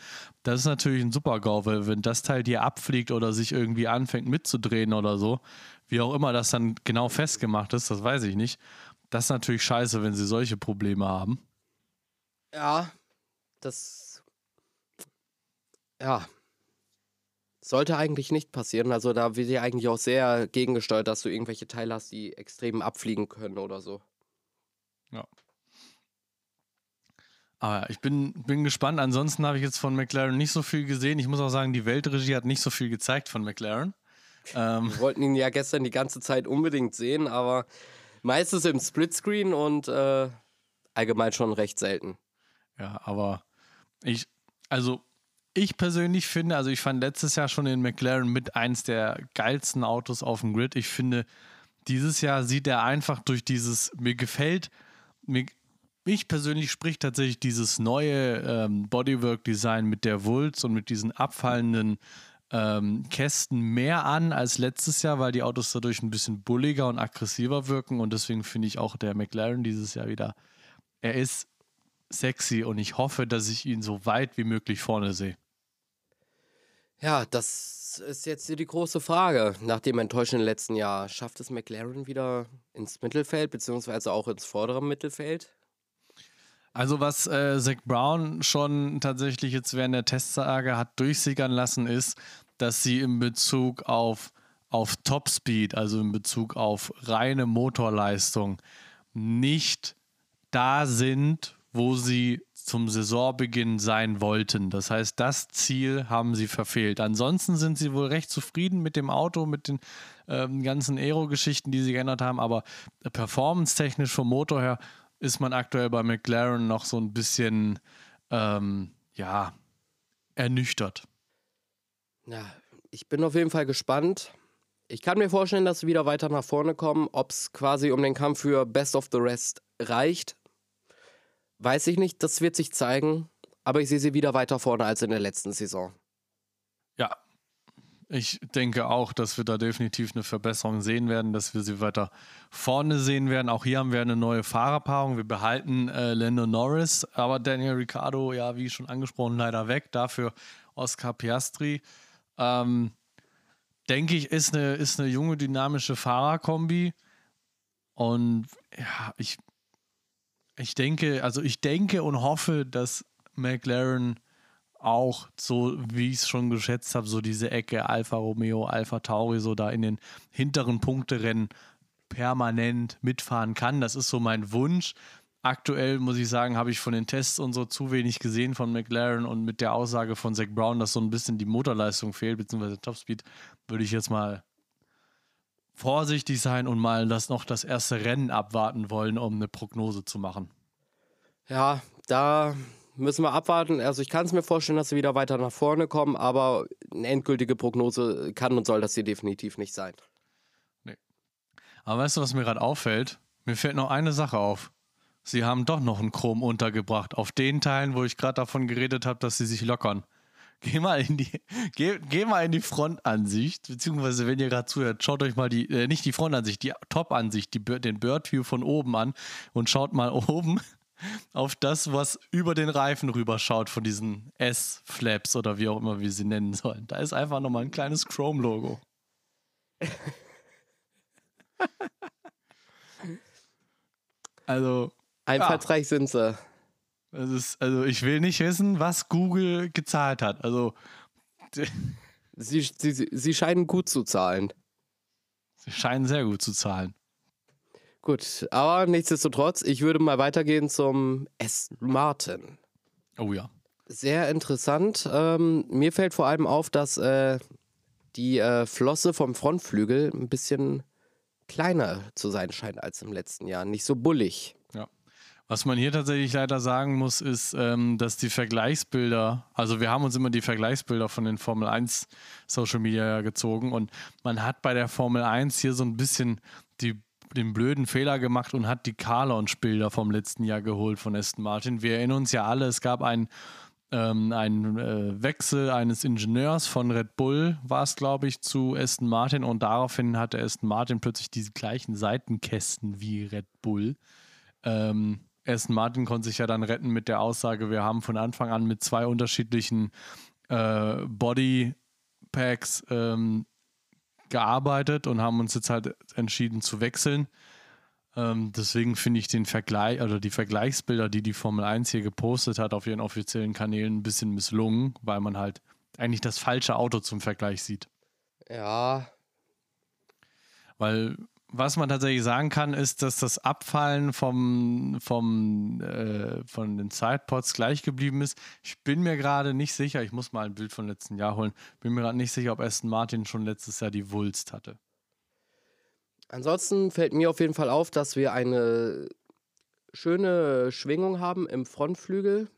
das ist natürlich ein super GAU, weil wenn das Teil dir abfliegt oder sich irgendwie anfängt mitzudrehen oder so, wie auch immer das dann genau festgemacht ist, das weiß ich nicht. Das ist natürlich scheiße, wenn sie solche Probleme haben. Ja, das. Ja. Sollte eigentlich nicht passieren. Also da wird ja eigentlich auch sehr gegengesteuert, dass du irgendwelche Teile hast, die extrem abfliegen können oder so. Ja. Aber ich bin, bin gespannt. Ansonsten habe ich jetzt von McLaren nicht so viel gesehen. Ich muss auch sagen, die Weltregie hat nicht so viel gezeigt von McLaren. Ähm. Wir wollten ihn ja gestern die ganze Zeit unbedingt sehen, aber meistens im Splitscreen und äh, allgemein schon recht selten. Ja, aber ich, also ich persönlich finde, also ich fand letztes Jahr schon den McLaren mit eins der geilsten Autos auf dem Grid. Ich finde, dieses Jahr sieht er einfach durch dieses, mir gefällt mir, mich persönlich spricht tatsächlich dieses neue ähm, Bodywork-Design mit der Wulz und mit diesen abfallenden ähm, Kästen mehr an als letztes Jahr, weil die Autos dadurch ein bisschen bulliger und aggressiver wirken und deswegen finde ich auch der McLaren dieses Jahr wieder, er ist sexy und ich hoffe, dass ich ihn so weit wie möglich vorne sehe. Ja, das ist jetzt die große Frage. Nach dem enttäuschenden letzten Jahr, schafft es McLaren wieder ins Mittelfeld, beziehungsweise auch ins vordere Mittelfeld? Also was äh, Zach Brown schon tatsächlich jetzt während der Testsage hat durchsickern lassen, ist, dass sie in Bezug auf, auf Topspeed, also in Bezug auf reine Motorleistung, nicht da sind, wo sie zum Saisonbeginn sein wollten. Das heißt, das Ziel haben sie verfehlt. Ansonsten sind sie wohl recht zufrieden mit dem Auto, mit den ähm, ganzen Aero-Geschichten, die sie geändert haben, aber performance-technisch vom Motor her ist man aktuell bei McLaren noch so ein bisschen, ähm, ja, ernüchtert. Ja, ich bin auf jeden Fall gespannt. Ich kann mir vorstellen, dass sie wieder weiter nach vorne kommen. Ob es quasi um den Kampf für Best of the Rest reicht, Weiß ich nicht, das wird sich zeigen, aber ich sehe sie wieder weiter vorne als in der letzten Saison. Ja, ich denke auch, dass wir da definitiv eine Verbesserung sehen werden, dass wir sie weiter vorne sehen werden. Auch hier haben wir eine neue Fahrerpaarung. Wir behalten äh, Lando Norris, aber Daniel Ricciardo, ja, wie schon angesprochen, leider weg. Dafür Oscar Piastri. Ähm, denke ich, ist eine, ist eine junge, dynamische Fahrerkombi. Und ja, ich, ich denke, also ich denke und hoffe, dass McLaren auch so, wie ich es schon geschätzt habe, so diese Ecke Alfa Romeo, Alfa Tauri, so da in den hinteren Punkterennen permanent mitfahren kann. Das ist so mein Wunsch. Aktuell muss ich sagen, habe ich von den Tests und so zu wenig gesehen von McLaren und mit der Aussage von Zach Brown, dass so ein bisschen die Motorleistung fehlt, beziehungsweise Topspeed, würde ich jetzt mal vorsichtig sein und mal das noch das erste Rennen abwarten wollen, um eine Prognose zu machen. Ja, da müssen wir abwarten. Also ich kann es mir vorstellen, dass sie wieder weiter nach vorne kommen, aber eine endgültige Prognose kann und soll das hier definitiv nicht sein. Nee. Aber weißt du, was mir gerade auffällt? Mir fällt noch eine Sache auf. Sie haben doch noch ein Chrom untergebracht. Auf den Teilen, wo ich gerade davon geredet habe, dass sie sich lockern. Geh mal in die, geh, geh mal in die Frontansicht, beziehungsweise wenn ihr gerade zuhört, schaut euch mal die, äh, nicht die Frontansicht, die Top-Ansicht, die, den Birdview von oben an und schaut mal oben auf das, was über den Reifen rüberschaut von diesen S-Flaps oder wie auch immer wir sie nennen sollen. Da ist einfach nochmal ein kleines Chrome-Logo. also. Einfallsreich ja. sind sie. Ist, also ich will nicht wissen, was Google gezahlt hat. Also. Sie, sie, sie scheinen gut zu zahlen. Sie scheinen sehr gut zu zahlen. Gut, aber nichtsdestotrotz, ich würde mal weitergehen zum S. Martin. Oh ja. Sehr interessant. Ähm, mir fällt vor allem auf, dass äh, die äh, Flosse vom Frontflügel ein bisschen kleiner zu sein scheint als im letzten Jahr. Nicht so bullig. Ja. Was man hier tatsächlich leider sagen muss, ist, ähm, dass die Vergleichsbilder, also wir haben uns immer die Vergleichsbilder von den Formel 1 Social Media gezogen und man hat bei der Formel 1 hier so ein bisschen die den blöden Fehler gemacht und hat die Car-Launch-Bilder vom letzten Jahr geholt von Aston Martin. Wir erinnern uns ja alle, es gab einen, ähm, einen äh, Wechsel eines Ingenieurs von Red Bull, war es glaube ich, zu Aston Martin und daraufhin hatte Aston Martin plötzlich diese gleichen Seitenkästen wie Red Bull. Ähm, Aston Martin konnte sich ja dann retten mit der Aussage, wir haben von Anfang an mit zwei unterschiedlichen äh, Body Packs ähm, gearbeitet und haben uns jetzt halt entschieden zu wechseln. Ähm, deswegen finde ich den Vergleich oder die Vergleichsbilder, die die Formel 1 hier gepostet hat auf ihren offiziellen Kanälen, ein bisschen misslungen, weil man halt eigentlich das falsche Auto zum Vergleich sieht. Ja. Weil was man tatsächlich sagen kann, ist, dass das Abfallen vom, vom, äh, von den Sidepods gleich geblieben ist. Ich bin mir gerade nicht sicher, ich muss mal ein Bild von letzten Jahr holen, bin mir gerade nicht sicher, ob Aston Martin schon letztes Jahr die Wulst hatte. Ansonsten fällt mir auf jeden Fall auf, dass wir eine schöne Schwingung haben im Frontflügel,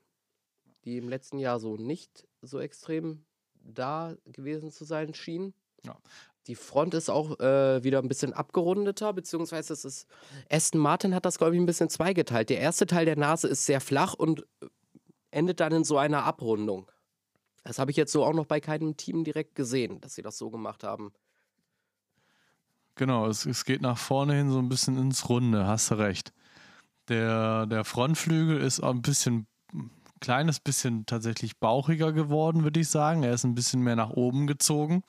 die im letzten Jahr so nicht so extrem da gewesen zu sein schien. Ja. Die Front ist auch äh, wieder ein bisschen abgerundeter, beziehungsweise es ist. Aston Martin hat das, glaube ich, ein bisschen zweigeteilt. Der erste Teil der Nase ist sehr flach und äh, endet dann in so einer Abrundung. Das habe ich jetzt so auch noch bei keinem Team direkt gesehen, dass sie das so gemacht haben. Genau, es, es geht nach vorne hin so ein bisschen ins Runde, hast du recht. Der, der Frontflügel ist ein bisschen, kleines bisschen tatsächlich bauchiger geworden, würde ich sagen. Er ist ein bisschen mehr nach oben gezogen.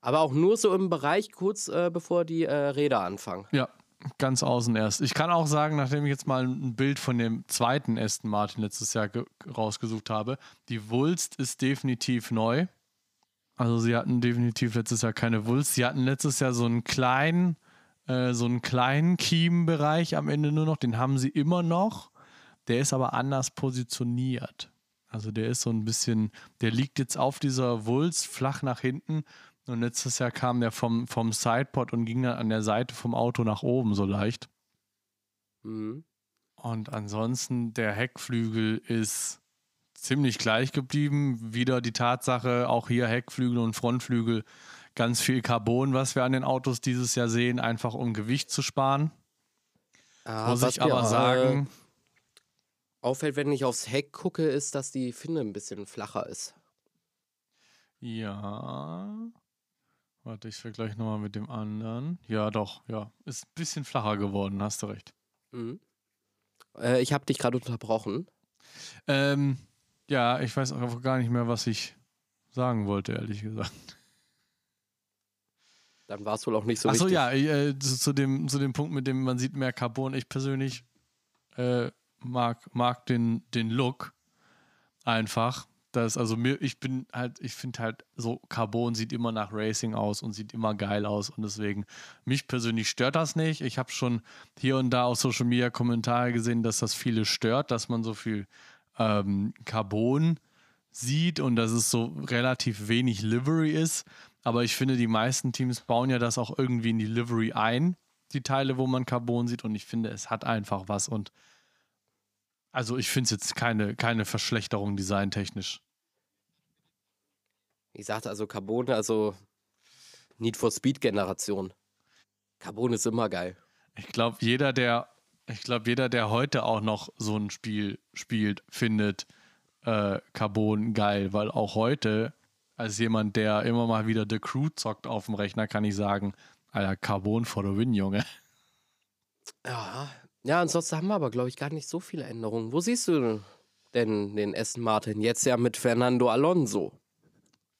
Aber auch nur so im Bereich kurz äh, bevor die äh, Räder anfangen. Ja, ganz außen erst. Ich kann auch sagen, nachdem ich jetzt mal ein Bild von dem zweiten Aston Martin letztes Jahr rausgesucht habe, die Wulst ist definitiv neu. Also sie hatten definitiv letztes Jahr keine Wulst. Sie hatten letztes Jahr so einen kleinen, äh, so einen kleinen Kiemenbereich am Ende nur noch. Den haben sie immer noch. Der ist aber anders positioniert. Also der ist so ein bisschen, der liegt jetzt auf dieser Wulst flach nach hinten und letztes Jahr kam der vom, vom Sidepod und ging dann an der Seite vom Auto nach oben so leicht. Mhm. Und ansonsten, der Heckflügel ist ziemlich gleich geblieben. Wieder die Tatsache, auch hier Heckflügel und Frontflügel, ganz viel Carbon, was wir an den Autos dieses Jahr sehen, einfach um Gewicht zu sparen. Ah, Muss ich aber sagen. Auffällt, wenn ich aufs Heck gucke, ist, dass die Finne ein bisschen flacher ist. Ja. Warte, ich vergleiche nochmal mit dem anderen. Ja, doch, ja. Ist ein bisschen flacher geworden, hast du recht. Mhm. Äh, ich habe dich gerade unterbrochen. Ähm, ja, ich weiß einfach gar nicht mehr, was ich sagen wollte, ehrlich gesagt. Dann war es wohl auch nicht so Achso, wichtig. ja, äh, zu, zu, dem, zu dem Punkt, mit dem man sieht mehr Carbon. Ich persönlich äh, mag, mag den, den Look einfach. Das, also mir, ich bin halt, ich finde halt so, Carbon sieht immer nach Racing aus und sieht immer geil aus und deswegen, mich persönlich stört das nicht. Ich habe schon hier und da auf Social Media Kommentare gesehen, dass das viele stört, dass man so viel ähm, Carbon sieht und dass es so relativ wenig Livery ist. Aber ich finde, die meisten Teams bauen ja das auch irgendwie in die Livery ein, die Teile, wo man Carbon sieht und ich finde, es hat einfach was und also ich finde es jetzt keine, keine Verschlechterung designtechnisch. Ich sagte also Carbon, also Need for Speed Generation. Carbon ist immer geil. Ich glaube, jeder, der, ich glaube, jeder, der heute auch noch so ein Spiel spielt, findet äh, Carbon geil, weil auch heute, als jemand, der immer mal wieder The Crew zockt auf dem Rechner, kann ich sagen, Alter, Carbon for the win, Junge. Ja, ja, ansonsten haben wir aber, glaube ich, gar nicht so viele Änderungen. Wo siehst du denn den Aston Martin? Jetzt ja mit Fernando Alonso.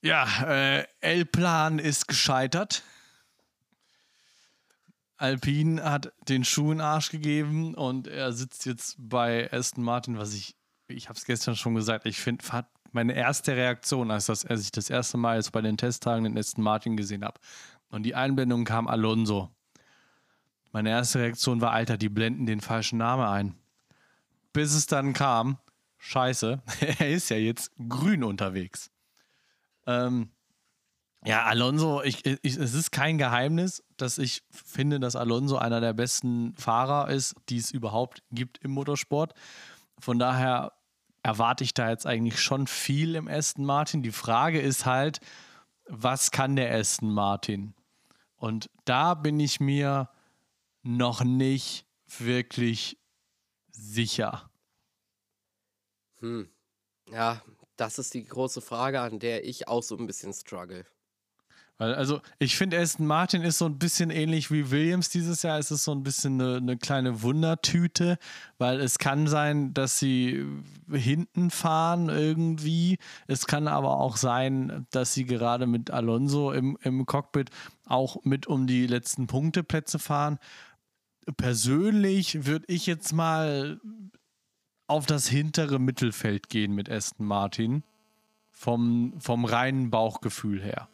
Ja, äh, L-Plan ist gescheitert. Alpine hat den Schuh in den Arsch gegeben und er sitzt jetzt bei Aston Martin, was ich, ich habe es gestern schon gesagt, ich finde, meine erste Reaktion, als, das, als ich das erste Mal jetzt bei den Testtagen den Aston Martin gesehen habe und die Einblendung kam Alonso. Meine erste Reaktion war, Alter, die blenden den falschen Namen ein. Bis es dann kam, scheiße, er ist ja jetzt grün unterwegs. Ähm, ja, Alonso, ich, ich, es ist kein Geheimnis, dass ich finde, dass Alonso einer der besten Fahrer ist, die es überhaupt gibt im Motorsport. Von daher erwarte ich da jetzt eigentlich schon viel im Aston Martin. Die Frage ist halt, was kann der Aston Martin? Und da bin ich mir noch nicht wirklich sicher. Hm. Ja, das ist die große Frage, an der ich auch so ein bisschen struggle. Weil, also, ich finde, Aston Martin ist so ein bisschen ähnlich wie Williams dieses Jahr. Es ist so ein bisschen eine, eine, kleine Wundertüte, weil es kann sein, dass sie hinten fahren irgendwie. Es kann aber auch sein, dass sie gerade mit Alonso im, im Cockpit auch mit um die letzten Punkteplätze fahren. Persönlich würde ich jetzt mal auf das hintere Mittelfeld gehen mit Aston Martin. Vom, vom reinen Bauchgefühl her.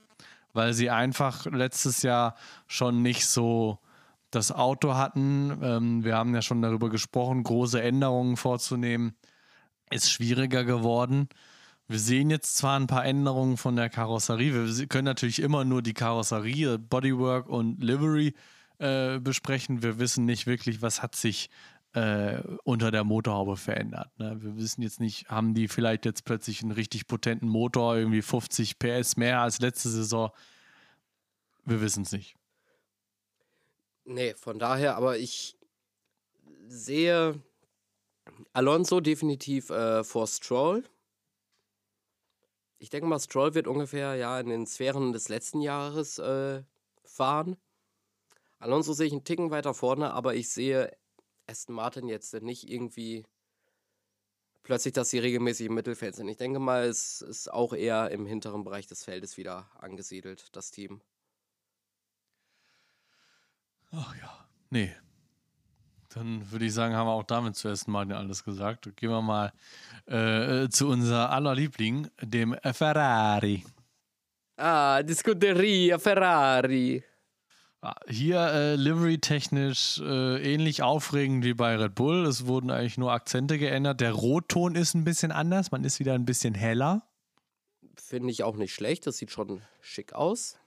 Weil sie einfach letztes Jahr schon nicht so das Auto hatten. Ähm, wir haben ja schon darüber gesprochen, große Änderungen vorzunehmen. Ist schwieriger geworden. Wir sehen jetzt zwar ein paar Änderungen von der Karosserie. Wir können natürlich immer nur die Karosserie, Bodywork und Livery äh, besprechen. Wir wissen nicht wirklich, was hat sich äh, unter der Motorhaube verändert. Ne? Wir wissen jetzt nicht, haben die vielleicht jetzt plötzlich einen richtig potenten Motor, irgendwie 50 PS mehr als letzte Saison? Wir wissen es nicht. Nee, von daher, aber ich sehe Alonso definitiv äh, vor Stroll. Ich denke mal, Stroll wird ungefähr ja in den Sphären des letzten Jahres äh, fahren. Alonso sehe ich einen Ticken weiter vorne, aber ich sehe Aston Martin jetzt nicht irgendwie plötzlich, dass sie regelmäßig im Mittelfeld sind. Ich denke mal, es ist auch eher im hinteren Bereich des Feldes wieder angesiedelt, das Team. Ach ja, nee. Dann würde ich sagen, haben wir auch damit zuerst mal alles gesagt. Gehen wir mal äh, zu unser aller Liebling, dem Ferrari. Ah, die Scuderia Ferrari. Hier äh, livery-technisch äh, ähnlich aufregend wie bei Red Bull. Es wurden eigentlich nur Akzente geändert. Der Rotton ist ein bisschen anders. Man ist wieder ein bisschen heller. Finde ich auch nicht schlecht. Das sieht schon schick aus.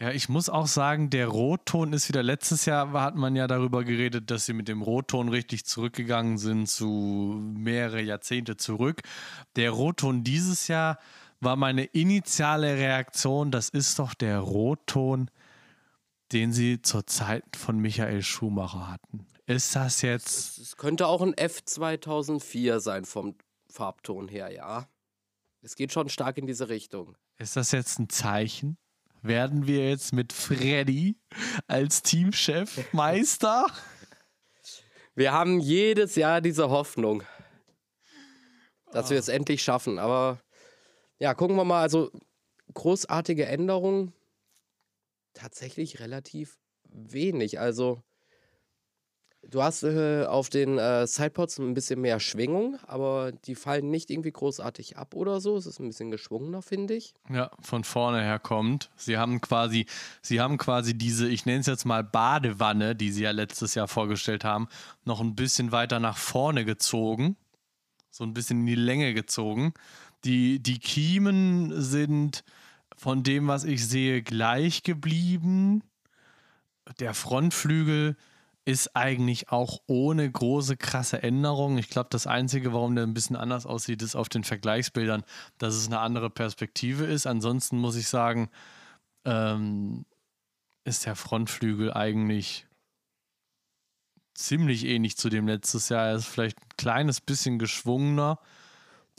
Ja, ich muss auch sagen, der Rotton ist wieder. Letztes Jahr hat man ja darüber geredet, dass sie mit dem Rotton richtig zurückgegangen sind zu mehrere Jahrzehnte zurück. Der Rotton dieses Jahr war meine initiale Reaktion. Das ist doch der Rotton den sie zur Zeit von Michael Schumacher hatten. Ist das jetzt. Es könnte auch ein F2004 sein vom Farbton her, ja. Es geht schon stark in diese Richtung. Ist das jetzt ein Zeichen? Werden wir jetzt mit Freddy als Teamchef Meister? Wir haben jedes Jahr diese Hoffnung, dass wir es endlich schaffen. Aber ja, gucken wir mal. Also großartige Änderungen tatsächlich relativ wenig. Also du hast äh, auf den äh, Sidepods ein bisschen mehr Schwingung, aber die fallen nicht irgendwie großartig ab oder so. Es ist ein bisschen geschwungener, finde ich. Ja, von vorne her kommt. Sie haben quasi, sie haben quasi diese, ich nenne es jetzt mal Badewanne, die sie ja letztes Jahr vorgestellt haben, noch ein bisschen weiter nach vorne gezogen. So ein bisschen in die Länge gezogen. Die, die Kiemen sind von dem, was ich sehe, gleich geblieben. Der Frontflügel ist eigentlich auch ohne große krasse Änderungen. Ich glaube, das Einzige, warum der ein bisschen anders aussieht, ist auf den Vergleichsbildern, dass es eine andere Perspektive ist. Ansonsten muss ich sagen, ähm, ist der Frontflügel eigentlich ziemlich ähnlich zu dem letztes Jahr. Er ist vielleicht ein kleines bisschen geschwungener.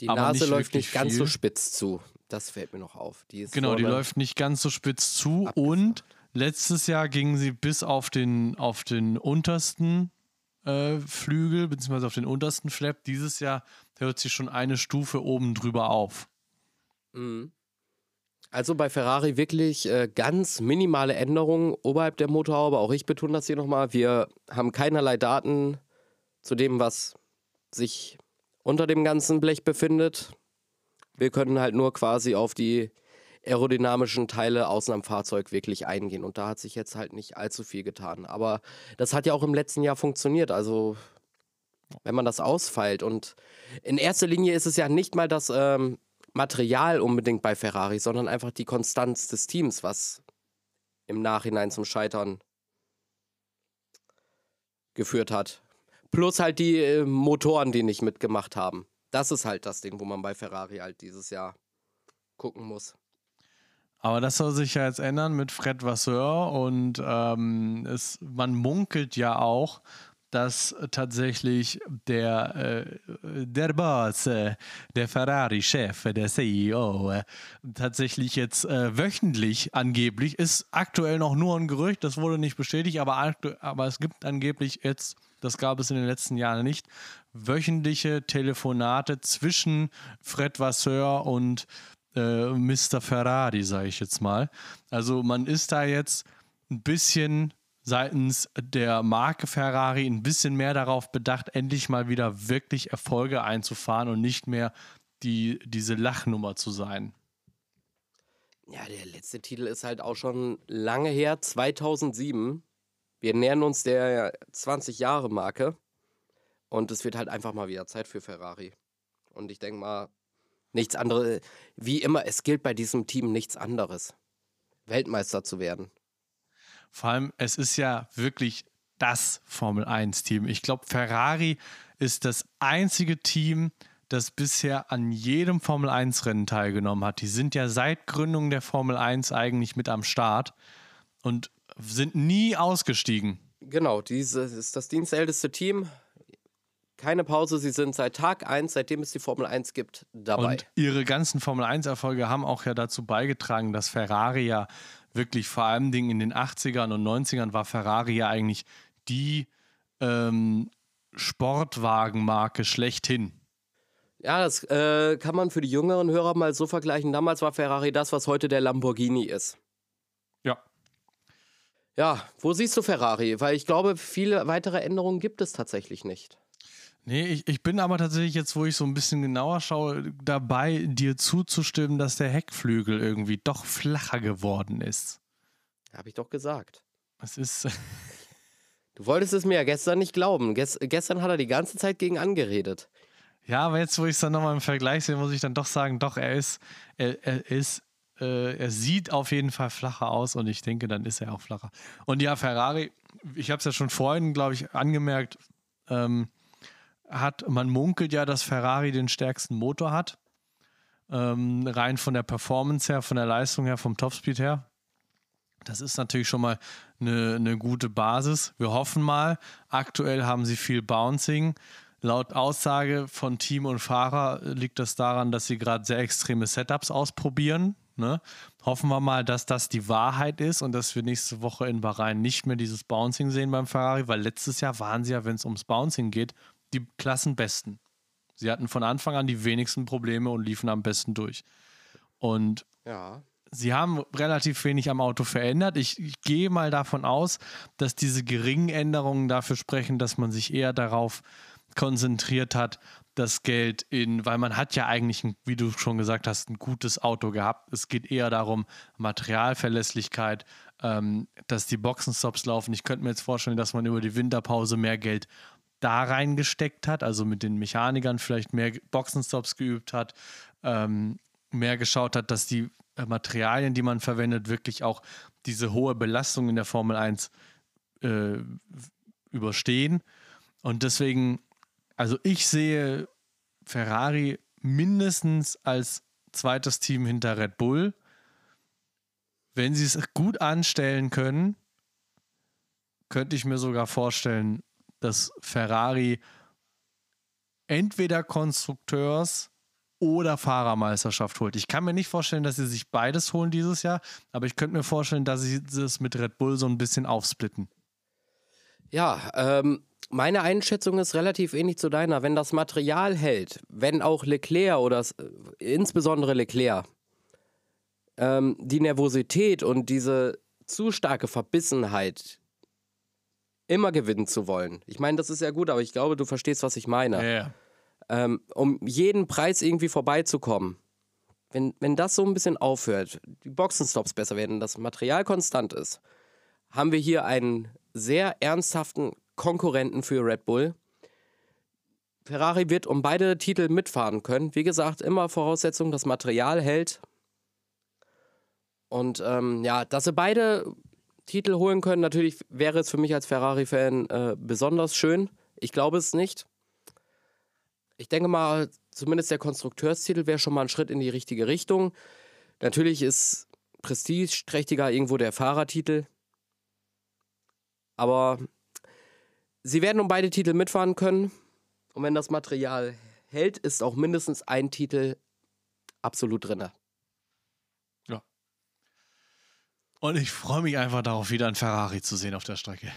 Die Nase nicht läuft nicht ganz so viel. spitz zu. Das fällt mir noch auf. Die ist Genau, die läuft nicht ganz so spitz zu Abgeflacht. und letztes Jahr ging sie bis auf den, auf den untersten äh, Flügel, beziehungsweise auf den untersten Flap. Dieses Jahr hört sie schon eine Stufe oben drüber auf. Mhm. Also bei Ferrari wirklich äh, ganz minimale Änderungen oberhalb der Motorhaube. Auch ich betone das hier nochmal. Wir haben keinerlei Daten zu dem, was sich unter dem ganzen Blech befindet. Wir können halt nur quasi auf die aerodynamischen Teile außen am Fahrzeug wirklich eingehen. Und da hat sich jetzt halt nicht allzu viel getan. Aber das hat ja auch im letzten Jahr funktioniert. Also wenn man das ausfeilt. Und in erster Linie ist es ja nicht mal das ähm, Material unbedingt bei Ferrari, sondern einfach die Konstanz des Teams, was im Nachhinein zum Scheitern geführt hat. Plus halt die äh, Motoren, die nicht mitgemacht haben. Das ist halt das Ding, wo man bei Ferrari halt dieses Jahr gucken muss. Aber das soll sich ja jetzt ändern mit Fred Vasseur und ähm, es, man munkelt ja auch, dass tatsächlich der, äh, der Boss, äh, der Ferrari-Chef, der CEO, äh, tatsächlich jetzt äh, wöchentlich angeblich, ist aktuell noch nur ein Gerücht, das wurde nicht bestätigt, aber, aber es gibt angeblich jetzt, das gab es in den letzten Jahren nicht, wöchentliche Telefonate zwischen Fred Vasseur und äh, Mr. Ferrari, sage ich jetzt mal. Also man ist da jetzt ein bisschen seitens der Marke Ferrari ein bisschen mehr darauf bedacht, endlich mal wieder wirklich Erfolge einzufahren und nicht mehr die, diese Lachnummer zu sein. Ja, der letzte Titel ist halt auch schon lange her, 2007. Wir nähern uns der 20-Jahre-Marke. Und es wird halt einfach mal wieder Zeit für Ferrari. Und ich denke mal, nichts anderes. Wie immer, es gilt bei diesem Team nichts anderes. Weltmeister zu werden. Vor allem, es ist ja wirklich das Formel 1-Team. Ich glaube, Ferrari ist das einzige Team, das bisher an jedem Formel 1-Rennen teilgenommen hat. Die sind ja seit Gründung der Formel 1 eigentlich mit am Start und sind nie ausgestiegen. Genau, dieses ist das dienstälteste Team. Keine Pause, sie sind seit Tag 1, seitdem es die Formel 1 gibt, dabei. Und ihre ganzen Formel 1-Erfolge haben auch ja dazu beigetragen, dass Ferrari ja wirklich vor allem Dingen in den 80ern und 90ern war Ferrari ja eigentlich die ähm, Sportwagenmarke schlechthin. Ja, das äh, kann man für die jüngeren Hörer mal so vergleichen. Damals war Ferrari das, was heute der Lamborghini ist. Ja. Ja, wo siehst du Ferrari? Weil ich glaube, viele weitere Änderungen gibt es tatsächlich nicht. Nee, ich, ich bin aber tatsächlich jetzt, wo ich so ein bisschen genauer schaue, dabei, dir zuzustimmen, dass der Heckflügel irgendwie doch flacher geworden ist. Habe ich doch gesagt. Es ist. Du wolltest es mir ja gestern nicht glauben. Ges gestern hat er die ganze Zeit gegen angeredet. Ja, aber jetzt, wo ich es dann nochmal im Vergleich sehe, muss ich dann doch sagen, doch, er ist, er, er ist, äh, er sieht auf jeden Fall flacher aus und ich denke, dann ist er auch flacher. Und ja, Ferrari, ich habe es ja schon vorhin, glaube ich, angemerkt, ähm, hat, man munkelt ja, dass Ferrari den stärksten Motor hat. Ähm, rein von der Performance her, von der Leistung her, vom Topspeed her. Das ist natürlich schon mal eine, eine gute Basis. Wir hoffen mal, aktuell haben sie viel Bouncing. Laut Aussage von Team und Fahrer liegt das daran, dass sie gerade sehr extreme Setups ausprobieren. Ne? Hoffen wir mal, dass das die Wahrheit ist und dass wir nächste Woche in Bahrain nicht mehr dieses Bouncing sehen beim Ferrari, weil letztes Jahr waren sie ja, wenn es ums Bouncing geht, die Klassenbesten. Sie hatten von Anfang an die wenigsten Probleme und liefen am besten durch. Und Ja. Sie haben relativ wenig am Auto verändert. Ich, ich, gehe mal davon aus, dass diese geringen Änderungen dafür sprechen, dass man sich eher darauf konzentriert hat, das Geld in, weil man hat ja eigentlich, ein, wie du schon gesagt hast, ein gutes Auto gehabt. Es geht eher darum, Materialverlässlichkeit, ähm, dass die Boxenstops laufen. Ich könnte mir jetzt vorstellen, dass man über die Winterpause mehr Geld da reingesteckt hat, also mit den Mechanikern vielleicht mehr Boxenstops geübt hat, ähm, mehr geschaut hat, dass die äh, Materialien, die man verwendet, wirklich auch diese hohe Belastung in der Formel 1 äh, überstehen. Und deswegen, also ich sehe Ferrari mindestens als zweites Team hinter Red Bull. Wenn sie es gut anstellen können, könnte ich mir sogar vorstellen, dass Ferrari entweder Konstrukteurs oder Fahrermeisterschaft holt. Ich kann mir nicht vorstellen, dass sie sich beides holen dieses Jahr, aber ich könnte mir vorstellen, dass sie das mit Red Bull so ein bisschen aufsplitten. Ja, ähm, meine Einschätzung ist relativ ähnlich zu deiner. Wenn das Material hält, wenn auch Leclerc oder äh, insbesondere Leclerc ähm, die Nervosität und diese zu starke Verbissenheit immer gewinnen zu wollen. Ich meine, das ist ja gut, aber ich glaube, du verstehst, was ich meine. Ja. Ähm, um jeden Preis irgendwie vorbeizukommen. Wenn, wenn das so ein bisschen aufhört, die Boxenstops besser werden, das Material konstant ist, haben wir hier einen sehr ernsthaften Konkurrenten für Red Bull. Ferrari wird um beide Titel mitfahren können. Wie gesagt, immer Voraussetzung, das Material hält. Und ähm, ja, dass sie beide Titel holen können, natürlich wäre es für mich als Ferrari-Fan äh, besonders schön. Ich glaube es nicht. Ich denke mal, zumindest der Konstrukteurstitel wäre schon mal ein Schritt in die richtige Richtung. Natürlich ist prestigeträchtiger irgendwo der Fahrertitel. Aber sie werden um beide Titel mitfahren können. Und wenn das Material hält, ist auch mindestens ein Titel absolut drin. Ja. Und ich freue mich einfach darauf, wieder ein Ferrari zu sehen auf der Strecke.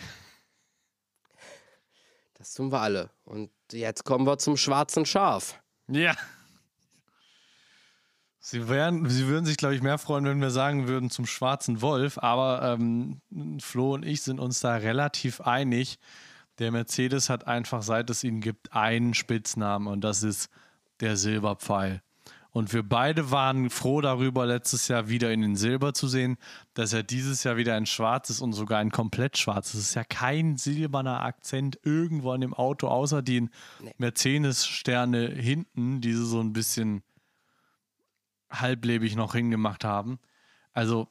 Das tun wir alle. Und jetzt kommen wir zum schwarzen Schaf. Ja. Sie, wären, sie würden sich, glaube ich, mehr freuen, wenn wir sagen würden zum schwarzen Wolf. Aber ähm, Flo und ich sind uns da relativ einig. Der Mercedes hat einfach, seit es ihn gibt, einen Spitznamen und das ist der Silberpfeil. Und wir beide waren froh darüber, letztes Jahr wieder in den Silber zu sehen, dass er dieses Jahr wieder ein schwarzes und sogar ein komplett schwarzes. Es ist ja kein silberner Akzent irgendwo an dem Auto, außer die Nee. Mercedes-Sterne hinten, die sie so ein bisschen halblebig noch hingemacht haben. Also,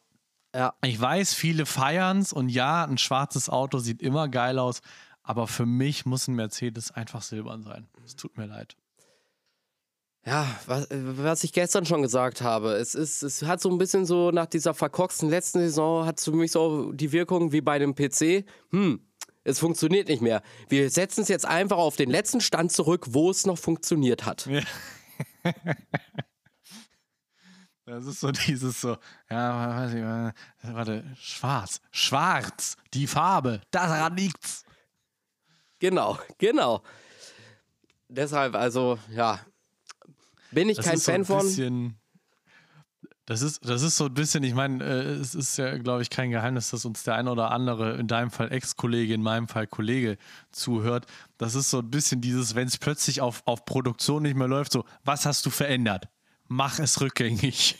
Ja. ich weiß, viele feiern es und ja, ein schwarzes Auto sieht immer geil aus, aber für mich muss ein Mercedes einfach silbern sein. Es tut mir leid. Ja, was, was ich gestern schon gesagt habe, es ist, es hat so ein bisschen so nach dieser verkorksten letzten Saison hat es für mich so die Wirkung wie bei einem PC. Hm, es funktioniert nicht mehr. Wir setzen es jetzt einfach auf den letzten Stand zurück, wo es noch funktioniert hat. Ja. Das ist so dieses so, ja, weiß ich, äh, warte, schwarz, schwarz, die Farbe, daran liegt's. Genau, genau. Deshalb, also, ja, bin ich Das kein so Fan ein von. das ist, das ist so ein bisschen, ich meine, äh, es ist ja, glaube ich, kein Geheimnis, dass uns der ein oder andere, in deinem Fall Ex-Kollege, in meinem Fall Kollege, zuhört. Das ist so ein bisschen dieses, wenn es plötzlich auf, auf Produktion nicht mehr läuft, so, was hast du verändert? Mach es rückgängig.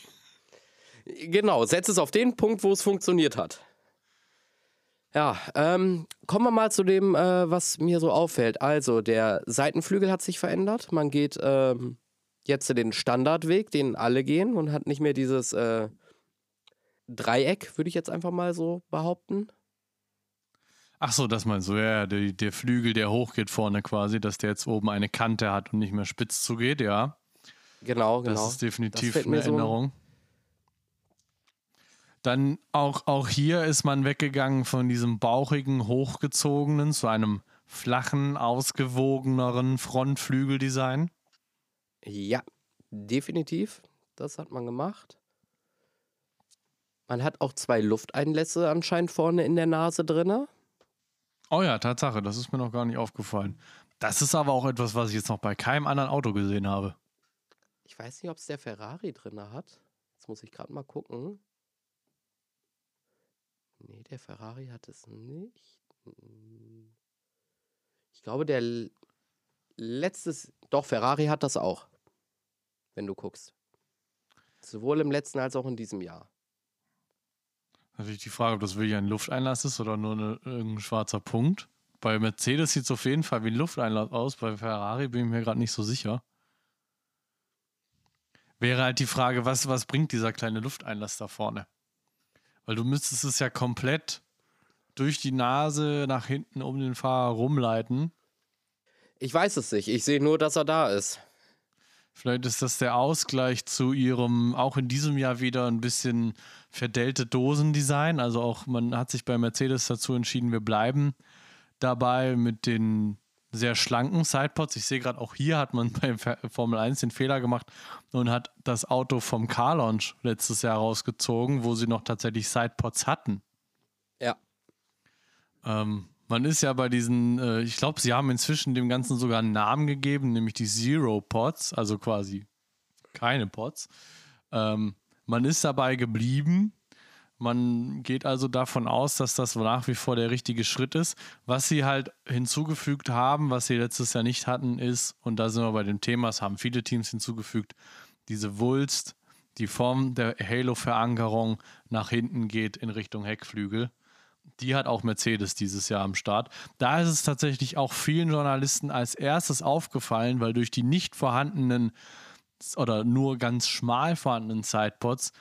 Genau, setz es auf den Punkt, wo es funktioniert hat. Ja, ähm, kommen wir mal zu dem, äh, was mir so auffällt. Also, der Seitenflügel hat sich verändert. Man geht ähm, jetzt den Standardweg, den alle gehen und hat nicht mehr dieses äh, Dreieck, würde ich jetzt einfach mal so behaupten. Ach so, das meinst du, ja, der, der Flügel, der hochgeht vorne quasi, dass der jetzt oben eine Kante hat und nicht mehr spitz zugeht, ja. Genau, Das genau. ist definitiv fällt eine so- Änderung. Dann auch, auch hier ist man weggegangen von diesem bauchigen, hochgezogenen zu einem flachen, ausgewogeneren Frontflügeldesign? Ja, definitiv. Das hat man gemacht. Man hat auch zwei Lufteinlässe anscheinend vorne in der Nase drin. Oh ja, Tatsache, das ist mir noch gar nicht aufgefallen. Das ist aber auch etwas, was ich jetzt noch bei keinem anderen Auto gesehen habe. Ich weiß nicht, ob es der Ferrari drin hat. Jetzt muss ich gerade mal gucken. Nee, der Ferrari hat es nicht. Ich glaube, der letztes. Doch, Ferrari hat das auch. Wenn du guckst. Sowohl im letzten als auch in diesem Jahr. Natürlich die Frage, ob das wirklich ein Lufteinlass ist oder nur eine, irgendein schwarzer Punkt. Bei Mercedes sieht es auf jeden Fall wie ein Lufteinlass aus. Bei Ferrari bin ich mir gerade nicht so sicher. Wäre halt die Frage, was, was bringt dieser kleine Lufteinlass da vorne? Weil du müsstest es ja komplett durch die Nase nach hinten um den Fahrer rumleiten. Ich weiß es nicht. Ich sehe nur, dass er da ist. Vielleicht ist das der Ausgleich zu ihrem auch in diesem Jahr wieder ein bisschen verdellte Dosendesign. Also auch man hat sich bei Mercedes dazu entschieden, wir bleiben dabei mit den sehr schlanken Sidepods. Ich sehe gerade auch hier hat man bei Formel 1 den Fehler gemacht und hat das Auto vom Car Launch letztes Jahr rausgezogen, wo sie noch tatsächlich Sidepods hatten. Ja. Ähm, man ist ja bei diesen, äh, ich glaube, sie haben inzwischen dem Ganzen sogar einen Namen gegeben, nämlich die Zero Pods, also quasi keine Pods. Ähm, man ist dabei geblieben. Man geht also davon aus, dass das nach wie vor der richtige Schritt ist. Was sie halt hinzugefügt haben, was sie letztes Jahr nicht hatten, ist, und da sind wir bei dem Thema, es haben viele Teams hinzugefügt, diese Wulst, die Form der Halo-Verankerung nach hinten geht in Richtung Heckflügel. Die hat auch Mercedes dieses Jahr am Start. Da ist es tatsächlich auch vielen Journalisten als erstes aufgefallen, weil durch die nicht vorhandenen oder nur ganz schmal vorhandenen Sidepods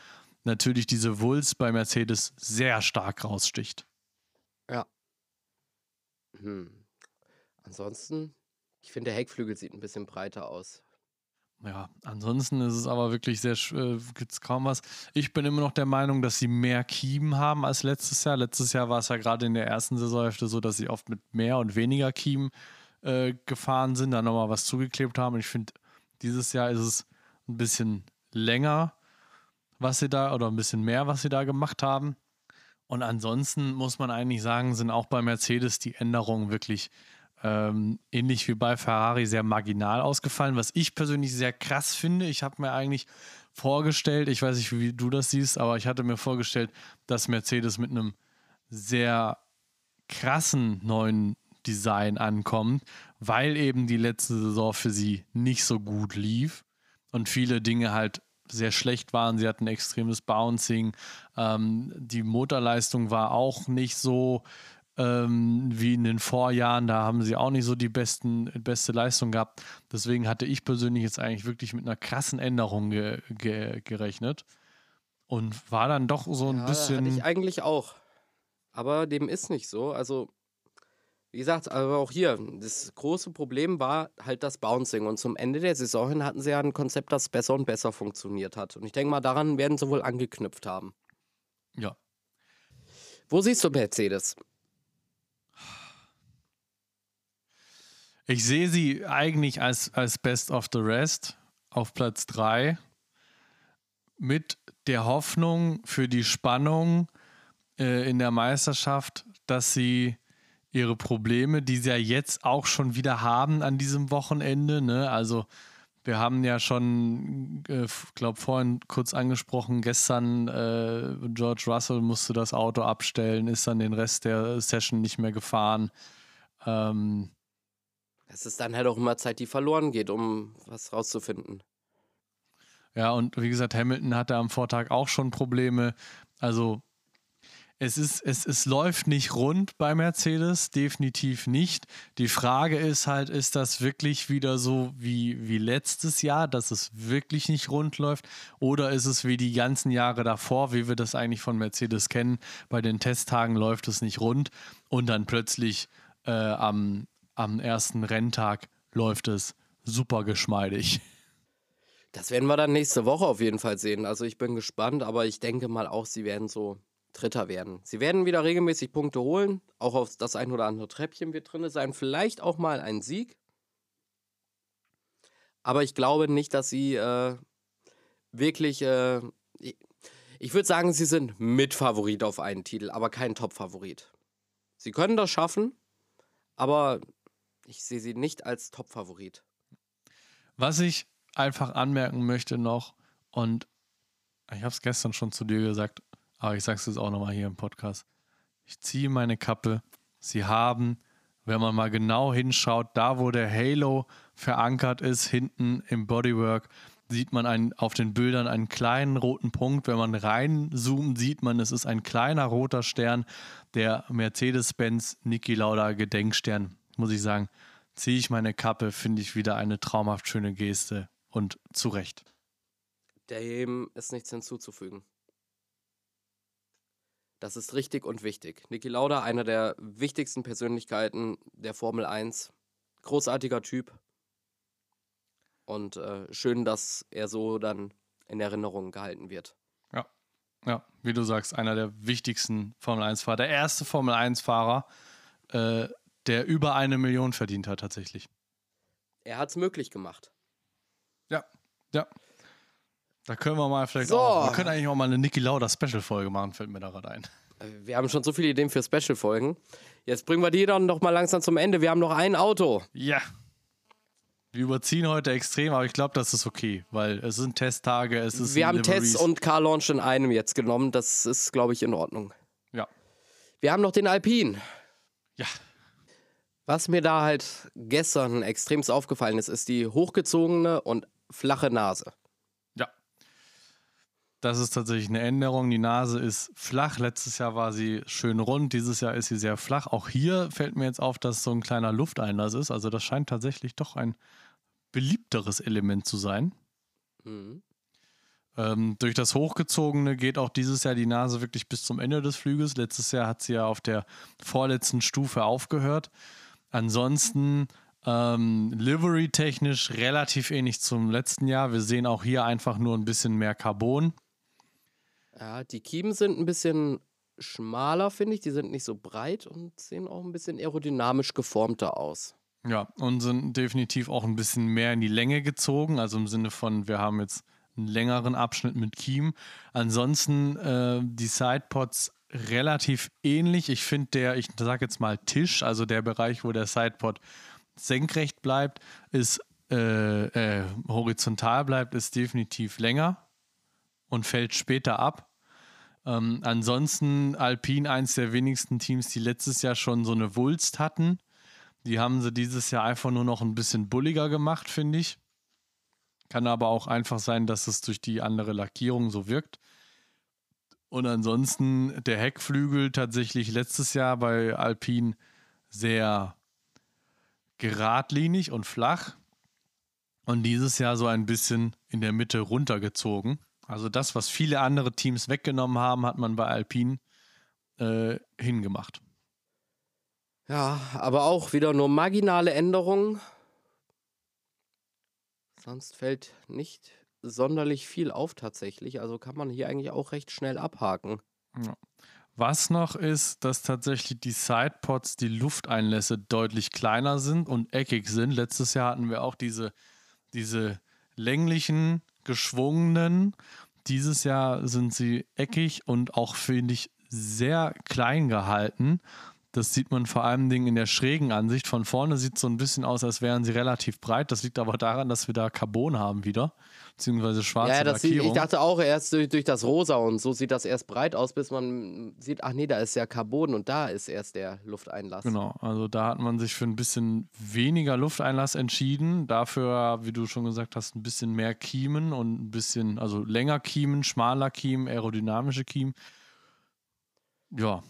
natürlich diese Wulst bei Mercedes sehr stark raussticht. Ja. Hm. Ansonsten, ich finde, der Heckflügel sieht ein bisschen breiter aus. Ja, ansonsten ist es aber wirklich sehr, äh, gibt es kaum was. Ich bin immer noch der Meinung, dass sie mehr Kiemen haben als letztes Jahr. Letztes Jahr war es ja gerade in der ersten Saisonhälfte so, dass sie oft mit mehr und weniger Kiemen äh, gefahren sind, dann nochmal was zugeklebt haben. Und ich finde, dieses Jahr ist es ein bisschen länger, was sie da, oder ein bisschen mehr, was sie da gemacht haben. Und ansonsten muss man eigentlich sagen, sind auch bei Mercedes die Änderungen wirklich ähm, ähnlich wie bei Ferrari sehr marginal ausgefallen, was ich persönlich sehr krass finde. Ich habe mir eigentlich vorgestellt, ich weiß nicht, wie du das siehst, aber ich hatte mir vorgestellt, dass Mercedes mit einem sehr krassen neuen Design ankommt, weil eben die letzte Saison für sie nicht so gut lief und viele Dinge halt sehr schlecht waren. Sie hatten extremes Bouncing. Ähm, die Motorleistung war auch nicht so ähm, wie in den Vorjahren. Da haben sie auch nicht so die besten, beste Leistung gehabt. Deswegen hatte ich persönlich jetzt eigentlich wirklich mit einer krassen Änderung ge ge gerechnet. Und war dann doch so ein ja, bisschen. Hatte ich eigentlich auch. Aber dem ist nicht so. Also wie gesagt, aber auch hier, das große Problem war halt das Bouncing. Und zum Ende der Saison hin hatten sie ja ein Konzept, das besser und besser funktioniert hat. Und ich denke mal, daran werden sie wohl angeknüpft haben. Ja. Wo siehst du Mercedes? Ich sehe sie eigentlich als, als Best of the Rest auf Platz 3 mit der Hoffnung für die Spannung äh, in der Meisterschaft, dass sie ihre Probleme, die sie ja jetzt auch schon wieder haben an diesem Wochenende. Ne? Also wir haben ja schon, äh, glaube vorhin kurz angesprochen, gestern äh, George Russell musste das Auto abstellen, ist dann den Rest der Session nicht mehr gefahren. Ähm, es ist dann halt auch immer Zeit, die verloren geht, um was rauszufinden. Ja, und wie gesagt, Hamilton hatte am Vortag auch schon Probleme. Also es, ist, es, es läuft nicht rund bei Mercedes, definitiv nicht. Die Frage ist halt, ist das wirklich wieder so wie, wie letztes Jahr, dass es wirklich nicht rund läuft? Oder ist es wie die ganzen Jahre davor, wie wir das eigentlich von Mercedes kennen? Bei den Testtagen läuft es nicht rund und dann plötzlich äh, am, am ersten Renntag läuft es super geschmeidig. Das werden wir dann nächste Woche auf jeden Fall sehen. Also ich bin gespannt, aber ich denke mal auch, sie werden so Dritter werden. Sie werden wieder regelmäßig Punkte holen. Auch auf das ein oder andere Treppchen wird drin sein. Vielleicht auch mal ein Sieg. Aber ich glaube nicht, dass sie äh, wirklich. Äh, ich würde sagen, sie sind Mitfavorit auf einen Titel, aber kein Top-Favorit. Sie können das schaffen, aber ich sehe sie nicht als Top-Favorit. Was ich einfach anmerken möchte noch, und ich habe es gestern schon zu dir gesagt, aber ich sage es jetzt auch nochmal hier im Podcast. Ich ziehe meine Kappe. Sie haben, wenn man mal genau hinschaut, da wo der Halo verankert ist, hinten im Bodywork, sieht man einen, auf den Bildern einen kleinen roten Punkt. Wenn man reinzoomt, sieht man, es ist ein kleiner roter Stern, der Mercedes-Benz Niki Lauda Gedenkstern. Muss ich sagen, ziehe ich meine Kappe, finde ich wieder eine traumhaft schöne Geste und zu Recht. Dem ist nichts hinzuzufügen. Das ist richtig und wichtig. Niki Lauda, einer der wichtigsten Persönlichkeiten der Formel 1. Großartiger Typ. Und äh, schön, dass er so dann in Erinnerung gehalten wird. Ja, ja, wie du sagst, einer der wichtigsten Formel 1-Fahrer. Der erste Formel 1-Fahrer, äh, der über eine Million verdient hat, tatsächlich. Er hat es möglich gemacht. Ja, ja. Da können wir mal vielleicht so. auch. Wir können eigentlich auch mal eine Niki Lauda Special-Folge machen, fällt mir da gerade ein. Äh, wir haben schon so viele Ideen für Special-Folgen. Jetzt bringen wir die dann noch mal langsam zum Ende. Wir haben noch ein Auto. Ja. Wir überziehen heute extrem, aber ich glaube, das ist okay, weil es sind Testtage, es ist. Wir haben Tests und Car Launch in einem jetzt genommen. Das ist, glaube ich, in Ordnung. Ja. Wir haben noch den Alpine. Ja. Was mir da halt gestern extremst aufgefallen ist, ist die hochgezogene und flache Nase. Das ist tatsächlich eine Änderung. Die Nase ist flach. Letztes Jahr war sie schön rund. Dieses Jahr ist sie sehr flach. Auch hier fällt mir jetzt auf, dass so ein kleiner Lufteinlass ist. Also das scheint tatsächlich doch ein beliebteres Element zu sein. Mhm. Ähm, durch das Hochgezogene geht auch dieses Jahr die Nase wirklich bis zum Ende des Flüges. Letztes Jahr hat sie ja auf der vorletzten Stufe aufgehört. Ansonsten ähm, Livery-technisch relativ ähnlich zum letzten Jahr. Wir sehen auch hier einfach nur ein bisschen mehr Carbon. Ja, die Kiemen sind ein bisschen schmaler, finde ich. Die sind nicht so breit und sehen auch ein bisschen aerodynamisch geformter aus. Ja, und sind definitiv auch ein bisschen mehr in die Länge gezogen. Also im Sinne von, wir haben jetzt einen längeren Abschnitt mit Kiemen. Ansonsten äh, die Sidepods relativ ähnlich. Ich finde der, ich sage jetzt mal Tisch, also der Bereich, wo der Sidepod senkrecht bleibt, ist äh, äh, horizontal bleibt, ist definitiv länger und fällt später ab. Ähm, ansonsten Alpine eins der wenigsten Teams, die letztes Jahr schon so eine Wulst hatten. Die haben sie dieses Jahr einfach nur noch ein bisschen bulliger gemacht, finde ich. Kann aber auch einfach sein, dass es durch die andere Lackierung so wirkt. Und ansonsten der Heckflügel tatsächlich letztes Jahr bei Alpine sehr geradlinig und flach. Und dieses Jahr so ein bisschen in der Mitte runtergezogen. Also das, was viele andere Teams weggenommen haben, hat man bei Alpine äh, hingemacht. Ja, aber auch wieder nur marginale Änderungen. Sonst fällt nicht sonderlich viel auf tatsächlich. Also kann man hier eigentlich auch recht schnell abhaken. Ja. Was noch ist, dass tatsächlich die Sidepods, die Lufteinlässe deutlich kleiner sind und eckig sind. Letztes Jahr hatten wir auch diese, diese länglichen geschwungenen. Dieses Jahr sind sie eckig und auch, finde ich, sehr klein gehalten. Das sieht man vor allem in der schrägen Ansicht. Von vorne sieht es so ein bisschen aus, als wären sie relativ breit. Das liegt aber daran, dass wir da Carbon haben wieder, beziehungsweise schwarze ja, das sieht, Ich dachte auch erst durch, durch, das Rosa und so sieht das erst breit aus, bis man sieht, ach nee, da ist ja Carbon und da ist erst der Lufteinlass. Genau, also da hat man sich für ein bisschen weniger Lufteinlass entschieden. Dafür, wie du schon gesagt hast, ein bisschen mehr Kiemen und ein bisschen, also länger Kiemen, schmaler Kiemen, aerodynamische Kiemen. Ja,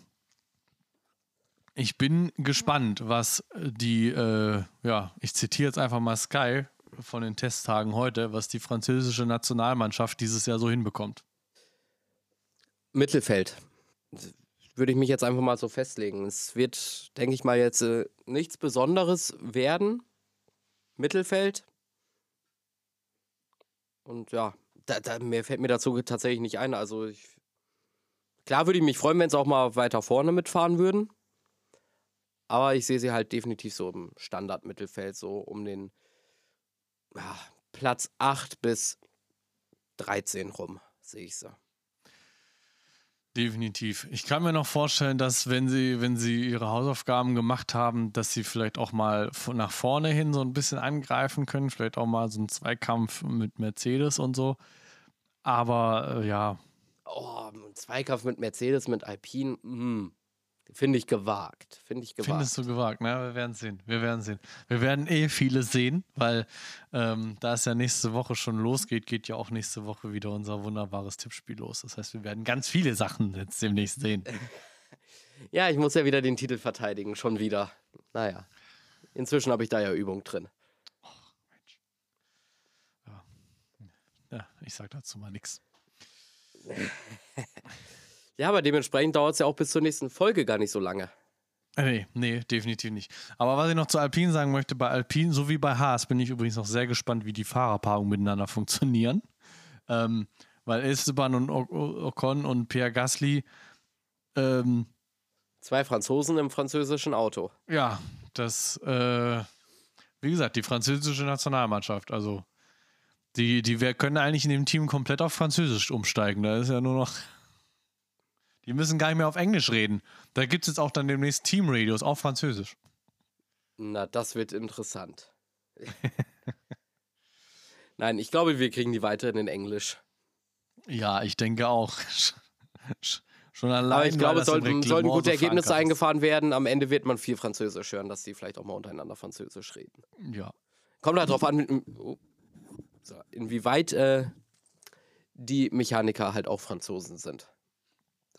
ich bin gespannt, was die, äh, ja, ich zitiere jetzt einfach mal Sky von den Testtagen heute, was die französische Nationalmannschaft dieses Jahr so hinbekommt. Mittelfeld. Würde ich mich jetzt einfach mal so festlegen. Es wird, denke ich mal, jetzt äh, nichts Besonderes werden. Mittelfeld. Und ja, da, da, mehr fällt mir dazu tatsächlich nicht ein. Also ich Klar würde ich mich freuen, wenn sie auch mal weiter vorne mitfahren würden. Aber ich sehe sie halt definitiv so im Standardmittelfeld, so um den ja, Platz 8 bis 13 rum, sehe ich sie. Definitiv. Ich kann mir noch vorstellen, dass wenn sie, wenn sie ihre Hausaufgaben gemacht haben, dass sie vielleicht auch mal nach vorne hin so ein bisschen angreifen können, vielleicht auch mal so einen Zweikampf mit Mercedes und so. Aber äh, ja. Oh, ein Zweikampf mit Mercedes, mit Alpine, mh. Finde ich gewagt. Finde ich gewagt. Findest du gewagt, ne? Wir werden sehen. Wir werden sehen. Wir werden eh viele sehen, weil ähm, da es ja nächste Woche schon losgeht, geht ja auch nächste Woche wieder unser wunderbares Tippspiel los. Das heißt, wir werden ganz viele Sachen jetzt demnächst sehen. ja, ich muss ja wieder den Titel verteidigen, schon wieder. Naja. Inzwischen habe ich da ja Übung drin. Oh, Mensch. Ja. ja, ich sag dazu mal nichts. Ja, aber dementsprechend dauert es ja auch bis zur nächsten Folge gar nicht so lange. Äh, nee, nee, definitiv nicht. Aber was ich noch zu Alpine sagen möchte, bei Alpine so wie bei Haas bin ich übrigens noch sehr gespannt, wie die Fahrerpaarungen miteinander funktionieren. Ähm, weil Esteban und Ocon und Pierre Gasly ähm, Zwei Franzosen im französischen Auto. Ja, das, äh, wie gesagt, die französische Nationalmannschaft. Also, die, die wir können eigentlich in dem Team komplett auf Französisch umsteigen. Da ist ja nur noch die müssen gar nicht mehr auf Englisch reden. Da gibt es jetzt auch dann demnächst Team-Radios, auch Französisch. Na, das wird interessant. Nein, ich glaube, wir kriegen die weiterhin in Englisch. Ja, ich denke auch. Schon allein. Aber ich glaube, sollten, sollten gute Ergebnisse eingefahren werden. Am Ende wird man viel Französisch hören, dass die vielleicht auch mal untereinander Französisch reden. Ja. Kommt halt drauf an, oh, so, inwieweit äh, die Mechaniker halt auch Franzosen sind.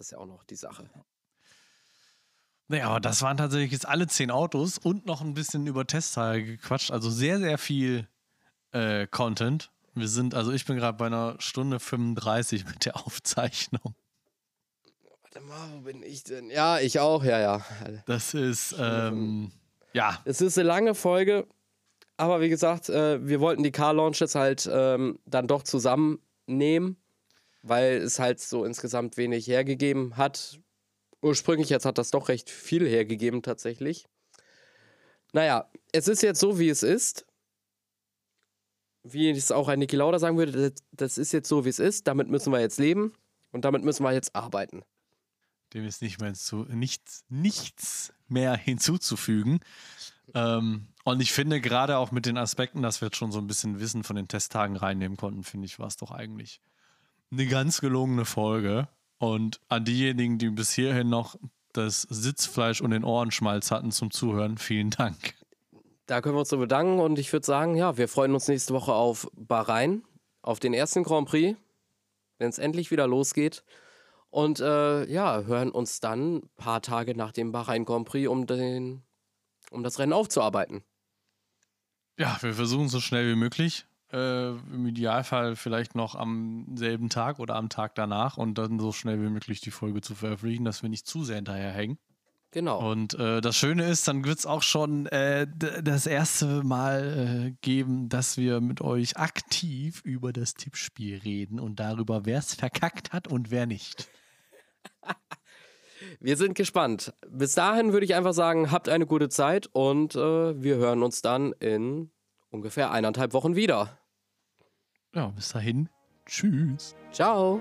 Das ist ja auch noch die Sache. Naja, aber das waren tatsächlich jetzt alle zehn Autos und noch ein bisschen über Testteile gequatscht. Also sehr, sehr viel äh, Content. Wir sind, also ich bin gerade bei einer Stunde 35 mit der Aufzeichnung. Warte mal, wo bin ich denn? Ja, ich auch, ja, ja. Das ist, ähm, ja. Es ist eine lange Folge, aber wie gesagt, äh, wir wollten die Car-Launches halt ähm, dann doch zusammennehmen weil es halt so insgesamt wenig hergegeben hat. Ursprünglich jetzt hat das doch recht viel hergegeben tatsächlich. Naja, es ist jetzt so, wie es ist. Wie es auch ein Niki Lauda sagen würde, das ist jetzt so, wie es ist. Damit müssen wir jetzt leben und damit müssen wir jetzt arbeiten. Dem ist nicht mehr zu, nichts, nichts mehr hinzuzufügen. Ähm, und ich finde, gerade auch mit den Aspekten, dass wir jetzt schon so ein bisschen Wissen von den Testtagen reinnehmen konnten, finde ich, war es doch eigentlich eine ganz gelungene Folge. Und an diejenigen, die bis hierhin noch das Sitzfleisch und den Ohrenschmalz hatten zum Zuhören, vielen Dank. Da können wir uns so bedanken und ich würde sagen, ja, wir freuen uns nächste Woche auf Bahrain, auf den ersten Grand Prix, wenn es endlich wieder losgeht. Und äh, ja, hören uns dann ein paar Tage nach dem Bahrain Grand Prix, um, den, um das Rennen aufzuarbeiten. Ja, wir versuchen so schnell wie möglich äh, im Idealfall vielleicht noch am selben Tag oder am Tag danach und dann so schnell wie möglich die Folge zu veröffentlichen, dass wir nicht zu sehr hinterherhängen. Genau. Und äh, das Schöne ist, dann wird es auch schon äh, das erste Mal äh, geben, dass wir mit euch aktiv über das Tippspiel reden und darüber, wer es verkackt hat und wer nicht. wir sind gespannt. Bis dahin würde ich einfach sagen, habt eine gute Zeit und äh, wir hören uns dann in ungefähr eineinhalb Wochen wieder ja, bis dahin. Tschüss. Ciao.